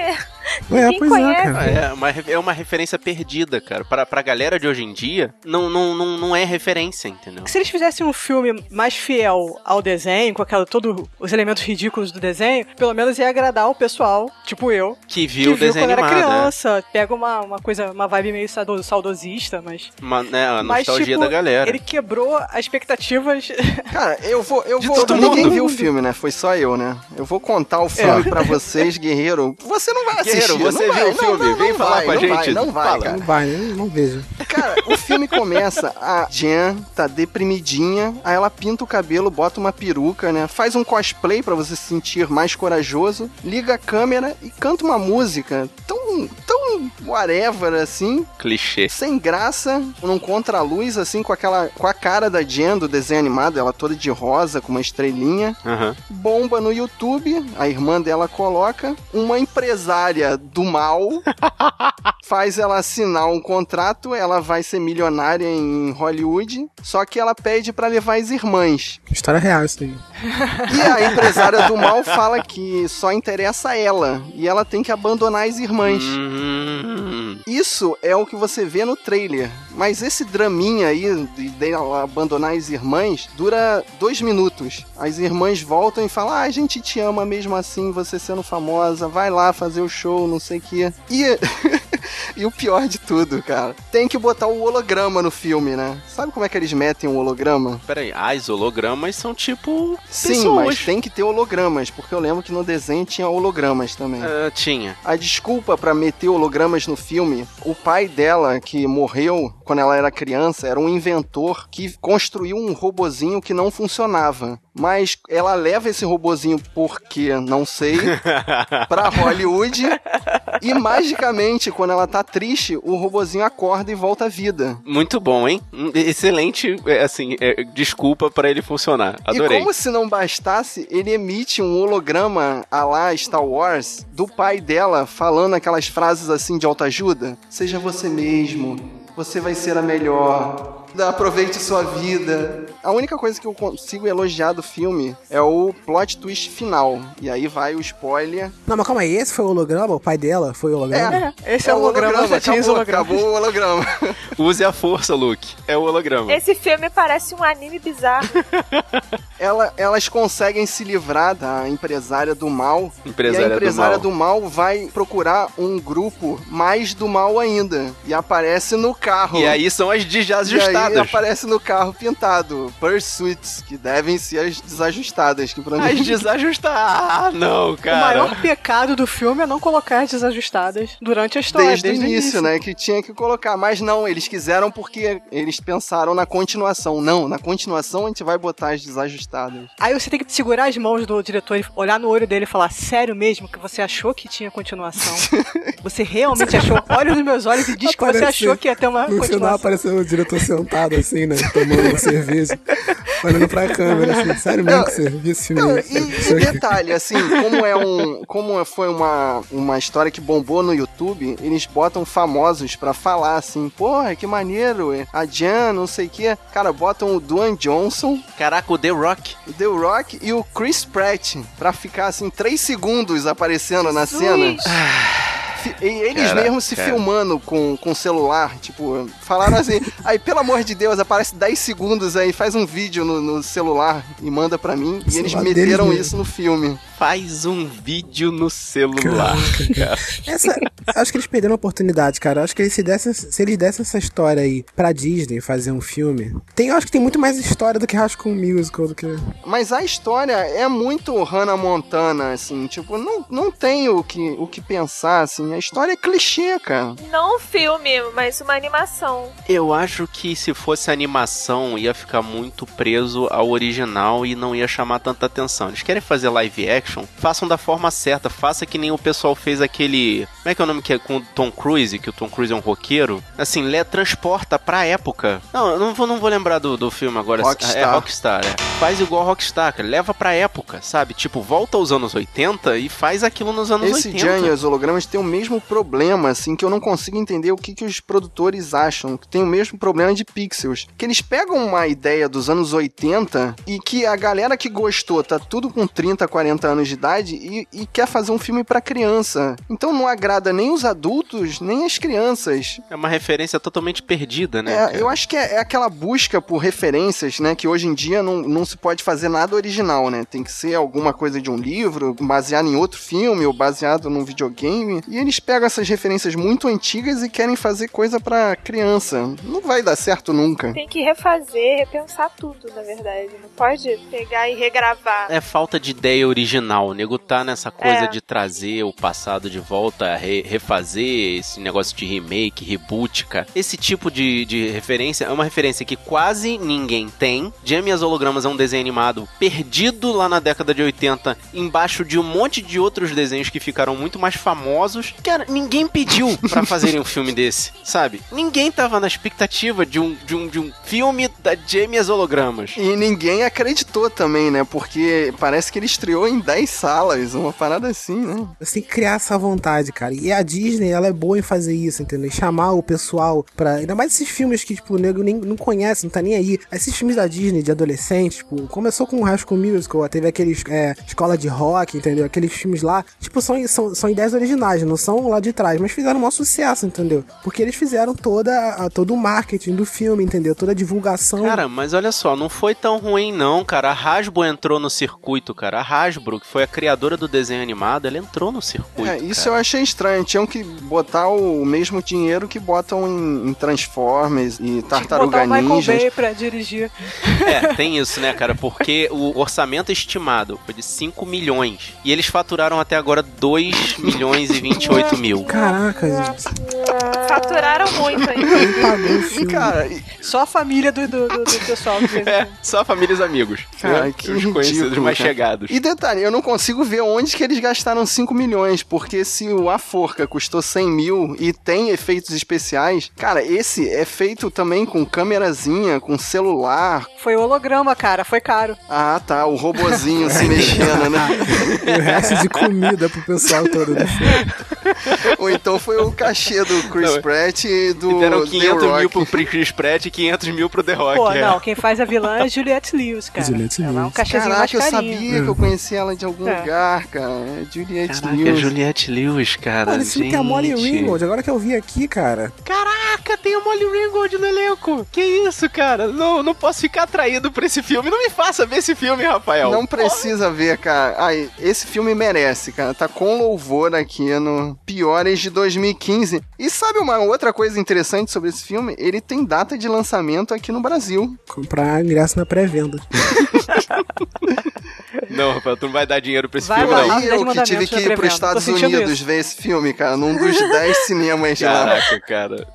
É, pois é, cara. É uma, é uma referência perdida, cara. Pra, pra galera de hoje em dia, não, não, não, não é referência, entendeu? Se eles fizessem um filme mais fiel ao desenho, com aquela, todos os elementos ridículos do desenho, pelo menos ia agradar o pessoal, tipo eu, Que que viu o viu desenho quando era animado, né? criança. Pega uma, uma coisa, uma vibe meio saudo- saudosista, mas. Uma, né, a mas, nostalgia tipo, da galera. Ele quebrou as expectativas. Cara, eu vou. Eu De vou. todo Ninguém mundo. viu o filme, né? Foi só eu, né? Eu vou contar o filme É. pra vocês, guerreiro. Você não vai assistir. Você não viu vai, o filme? Não, não, Vem não falar vai, com a não gente. Vai, não vai, Fala. cara. Não vai? Não vejo. Cara, o filme começa, a Jen tá deprimidinha, aí ela pinta o cabelo, bota uma peruca, né? Faz um cosplay pra você se sentir mais corajoso, liga a câmera e canta uma música tão, tão whatever assim, Clichê. sem graça, num contraluz assim com aquela com a cara da Jen do desenho animado, ela toda de rosa com uma estrelinha. Aham. Bomba no YouTube, a irmã dela coloca uma empresária do mal faz ela assinar um contrato, ela vai ser milionária em Hollywood, só que ela pede pra levar as irmãs. História real isso aí. E a empresária do mal fala que só interessa ela e ela tem que abandonar as irmãs. Hum, Isso é o que você vê no trailer. Mas esse draminha aí de dela abandonar as irmãs dura dois minutos. As irmãs voltam e falam: Ah, a gente te ama mesmo assim, você sendo famosa, vai lá fazer o show, não sei o quê. E. E o pior de tudo, cara, tem que botar o holograma no filme, né? Sabe como é que eles metem o holograma? Peraí, as hologramas são tipo. Sim, pessoas. mas tem que ter hologramas, porque eu lembro que no desenho tinha hologramas também. Ah, tinha. A desculpa pra meter hologramas no filme, o pai dela, que morreu quando ela era criança, era um inventor que construiu um robozinho que não funcionava. Mas ela leva esse robozinho porque não sei pra Hollywood e magicamente quando ela tá triste, o robozinho acorda e volta à vida. Muito bom, hein? Excelente, é, assim, é, desculpa pra ele funcionar. Adorei. E como se não bastasse, ele emite um holograma a lá Star Wars do pai dela falando aquelas frases assim de autoajuda. Seja você mesmo, você vai ser a melhor. Aproveite sua vida. A única coisa que eu consigo elogiar do filme é o plot twist final. E aí vai o spoiler. Não, mas calma aí, esse foi o holograma? O pai dela foi o holograma? É, esse é, o holograma, já tinha os acabou, acabou o holograma. Use a força, Luke. É o holograma. Esse filme parece um anime bizarro. Ela- elas conseguem se livrar da empresária do mal. Empresária e do a empresária mal. do mal. vai procurar um grupo mais do mal ainda. E aparece no carro. E aí são as de E aí aparece no carro pintado, Pursuits, que devem ser as desajustadas. Que pra mim... As desajustadas. Ah, não, O cara. maior pecado do filme é não colocar as desajustadas durante a história. Desde, o início, né? Que tinha que colocar. Mas não, eles quiseram porque eles pensaram na continuação. Não, na continuação a gente vai botar as desajustadas. Aí você tem que segurar as mãos do diretor e olhar no olho dele e falar: Sério mesmo que você achou que tinha continuação? você realmente achou? Olha nos meus olhos e diz que você achou que ia ter uma No final continuação. apareceu o diretor sentado assim, né? Tomando uma cerveja, olhando pra câmera, assim, sério mesmo que filme? Não, e, Isso e aqui. detalhe, assim, como é um. Como foi uma, uma história que bombou no YouTube, eles botam famosos pra falar assim, porra, que maneiro, é, a Jan, não sei o que. Cara, botam o Dwayne Johnson. Caraca, o The Rock. O The Rock e o Chris Pratt pra ficar assim, três segundos aparecendo na cena. Fi- E eles Cara, mesmos se cara. filmando com, com celular, tipo, falaram assim, aí pelo amor de Deus, aparece 10 segundos aí, faz um vídeo no, no celular e manda pra mim. E eles meteram mesmo. isso no filme. Faz um vídeo no celular, cara. Essa, acho que eles perderam a oportunidade, cara. Acho que eles se, dessem, se eles dessem essa história aí pra Disney fazer um filme. Tem, acho que tem muito mais história do que School Musical do que. Mas a história é muito Hannah Montana, assim, tipo, não, não tem o que, o que pensar, assim. A história é clichê, cara. Não um filme, mas uma animação. Eu acho que se fosse animação, ia ficar muito preso ao original e não ia chamar tanta atenção. Eles querem fazer live action, façam da forma certa, faça que nem o pessoal fez aquele. Como é que é o nome que é com o Tom Cruise, que o Tom Cruise é um roqueiro? Assim, le transporta pra época. Não, eu não vou, não vou lembrar do, do filme agora. Rockstar. É Rockstar, é. Faz igual Rockstar, cara. Leva pra época, sabe? Tipo, volta aos anos 80 e faz aquilo nos anos Esse 80. Jan e os hologramas tem o mesmo problema, assim, que eu não consigo entender o que, que os produtores acham. Que tem o mesmo problema de pixels. Que eles pegam uma ideia dos anos 80 e que a galera que gostou tá tudo com 30, 40 anos de idade e, e quer fazer um filme pra criança. Então não agrada nem os adultos, nem as crianças. É uma referência totalmente perdida, né? É, eu acho que é, é aquela busca por referências, né? Que hoje em dia não, não se pode fazer nada original, né? Tem que ser alguma coisa de um livro, baseado em outro filme ou baseado num videogame. E eles pegam essas referências muito antigas e querem fazer coisa pra criança. Não vai dar certo nunca. Tem que refazer, repensar tudo, na verdade. Não pode pegar e regravar. É falta de ideia original. O nego tá nessa coisa É. de trazer o passado de volta, re- refazer esse negócio de remake, reboot, cara. Esse tipo de, de referência é uma referência que quase ninguém tem. Jamie as Hologramas é um desenho animado perdido lá na década de 80, embaixo de um monte de outros desenhos que ficaram muito mais famosos. Cara, ninguém pediu pra fazerem um filme desse, sabe? Ninguém tava na expectativa de um, de um, de um filme da Jamie as Hologramas. E ninguém acreditou também, né? Porque parece que ele estreou em 10 salas, uma parada assim, né? Você tem que criar essa vontade, cara. E a Disney, ela é boa em fazer isso, entendeu? Chamar o pessoal pra. Ainda mais esses filmes que, tipo, o nego nem, não conhece, não tá nem aí. Esses filmes da Disney de adolescente, tipo, começou com o High School Musical, teve aqueles é, Escola de Rock, entendeu? Aqueles filmes lá, tipo, são, são, são ideias originais, não são lá de trás, mas fizeram um maior sucesso, entendeu? Porque eles fizeram toda, a- todo o marketing do filme, entendeu? Toda a divulgação. Cara, mas olha só, não foi tão ruim não, cara. A Hasbro entrou no circuito, cara. A Hasbro, que foi a criadora do desenho animado, ela entrou no circuito. É, isso cara. eu achei estranho. Tinham que botar o mesmo dinheiro que botam em, em Transformers e Tartaruga Botar o Michael Ninja. Bay pra dirigir. É, tem isso, né, cara? Porque o orçamento estimado foi de 5 milhões. E eles faturaram até agora 2 milhões e 28 mil. Caraca, gente. Faturaram muito ainda. Quem? Cara, e- Só a família do, do, do- do pessoal que. É, só famílias e amigos. Cara, né? que Os conhecidos ridículo, mais cara. chegados. E detalhe, eu não consigo ver onde que eles gastaram 5 milhões, porque se o A Forca custou 100 mil e tem efeitos especiais, cara, esse é feito também com câmerazinha, com celular. Foi holograma, cara, foi caro. Ah, tá, o robozinho se mexendo, né? E o resto de comida pro pessoal todo do filme. Ou então foi o cachê do Chris Não, Pratt e do E deram The 500 Rock. mil pro Chris Pratt e 500 mil pro The Rock. Pô, é. não, quem faz a vilã é Juliette Lewis, cara. Juliette Ela é um Lewis. cachezinho mais Caraca, eu sabia que eu conhecia ela de algum É. lugar, cara. É Juliette Caraca, é Lewis. Juliette Lewis, cara. Olha, esse filme tem a Molly gente. Ringwald, agora que eu vi aqui, cara. Caraca, tem a Molly Ringwald no elenco. Que isso, cara? Não, não posso ficar atraído por esse filme. Não me faça ver esse filme, Rafael. Não precisa ver, cara. Ai, esse filme merece, cara. Tá com louvor aqui no, piores de 2015. E sabe uma outra coisa interessante sobre esse filme? Ele tem data de lançamento aqui no Brasil. Comprar ingresso na pré-venda. Não, Rafael, tu não vai dar dinheiro pra esse Vai filme, lá, não. Eu que tive que ir pros. Estados Unidos isso. ver esse filme, cara, num dos 10 cinemas de lá. Caraca, cara.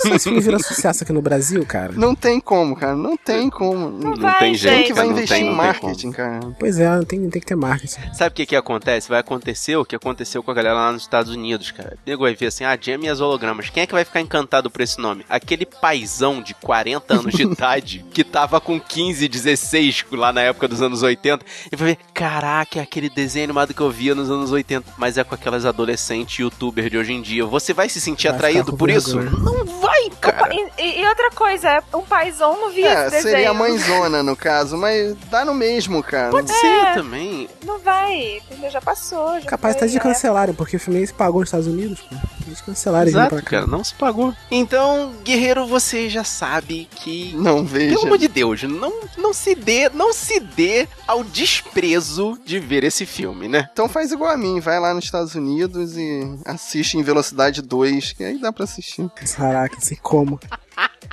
Se esse filme vira sucesso aqui no Brasil, cara. Não tem como, cara, não tem como. Não, Não tem jeito, Quem que vai não investir tem, em marketing, cara? Pois é, tem, tem que ter marketing. Sabe o que que acontece? Vai acontecer o que aconteceu com a galera lá nos Estados Unidos, cara. O nego vai ver assim, ah, Jamie e as hologramas. Quem é que vai ficar encantado por esse nome? Aquele paizão de 40 anos de idade que tava com 15, 16 lá na época dos anos 80 e vai ver, caraca, é aquele desenho animado que eu via nos anos 80, mas é com aquelas adolescentes youtubers de hoje em dia. Você vai se sentir Vai atraído por isso? vergonha. Não vai, cara. E, e- e outra coisa, um paizão não via É, esse desenho. seria a mãezona no caso, mas dá no mesmo, cara. Pode ser também. Não vai, entendeu? Já passou. Já Capaz foi, até de é. cancelarem, porque o filme se pagou nos Estados Unidos, pô. Eles cancelaram Exato, pra cá. cara, não se pagou. Então, guerreiro, você já sabe que Não veja. Pelo amor de Deus, não, não se dê, não se dê ao desprezo de ver esse filme, né? Então faz igual a mim, vai lá nos Estados Unidos e assiste em velocidade 2, que aí dá pra assistir. Caraca, sei como.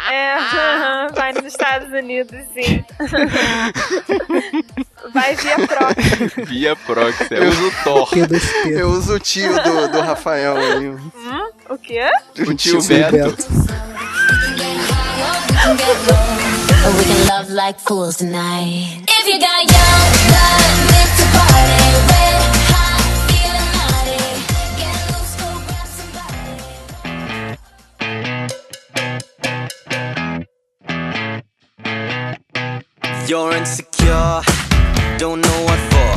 É, vai nos Estados Unidos, sim. vai via proxy. Via proxy, eu uso o Thor. P2P. Eu uso o tio do, do Rafael aí. Hum? O quê? O tio Tio Beto. Beto. We can love like fools tonight. If you got young blood, live to party. Red hot, feeling naughty. Get loose, go grab somebody. You're insecure, don't know what for.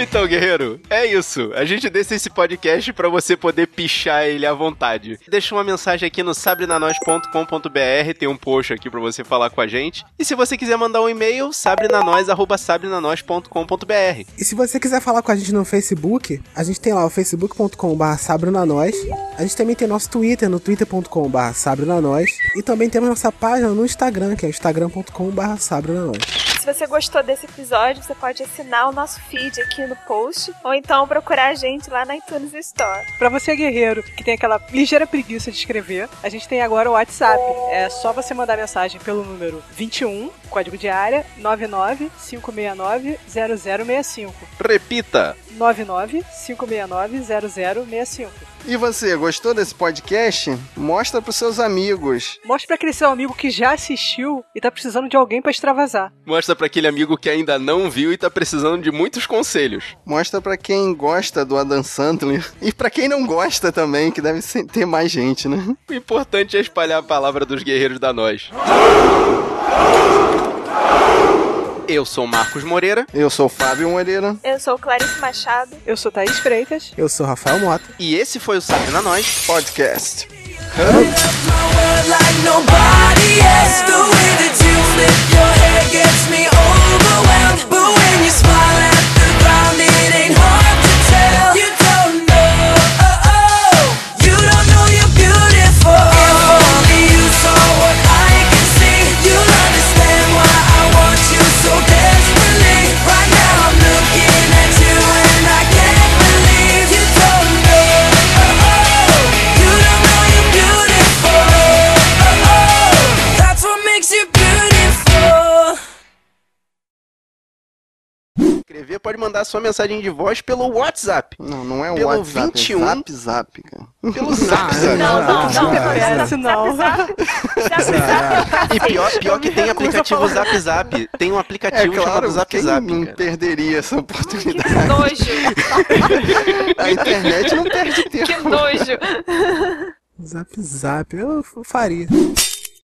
Então, guerreiro, é isso. A gente deixa esse podcast pra você poder pichar ele à vontade. Deixa uma mensagem aqui no sabrenanois.com.br, tem um post aqui pra você falar com a gente. E se você quiser mandar um e-mail, sabrenanois@sabrenanois.com.br. E se você quiser falar com a gente no Facebook, a gente tem lá o facebook.com.br sabrenanois. A gente também tem nosso Twitter no twitter.com.br sabrenanois. E também temos nossa página no Instagram, que é instagram.com.br sabrenanois. Se você gostou desse episódio, você pode assinar o nosso feed aqui no post, ou então procurar a gente lá na iTunes Store. Pra você, guerreiro, que tem aquela ligeira preguiça de escrever, a gente tem agora o WhatsApp. É só você mandar mensagem pelo número 21, código de área, 995690065. Repita. 995690065. E você, gostou desse podcast? Mostra pros seus amigos. Mostre pra aquele seu amigo que já assistiu e tá precisando de alguém pra extravasar. Mostra pra aquele amigo que ainda não viu e tá precisando de muitos conselhos. Mostra pra quem gosta do Adam Sandler. E pra quem não gosta também, que deve ter mais gente, né? O importante é espalhar a palavra dos guerreiros da nós. Eu sou Marcos Moreira. Eu sou o Fábio Moreira. Eu sou Clarice Machado. Eu sou Thaís Freitas. Eu sou Rafael Mota. E esse foi o Sabe na Nós Podcast. like Escrever pode mandar sua mensagem de voz pelo WhatsApp. Não, não é o Pelo WhatsApp, 21. é Zap Zap, cara. Pelo Zap Zap. Não, não, não. Parece não. E pior, pior que tem aplicativo Zap Zap. Tem um É aplicativo chamado claro, Zap quem Zap. não perderia essa oportunidade? Que nojo. A internet não perde tempo. Que nojo. Zap Zap, eu faria.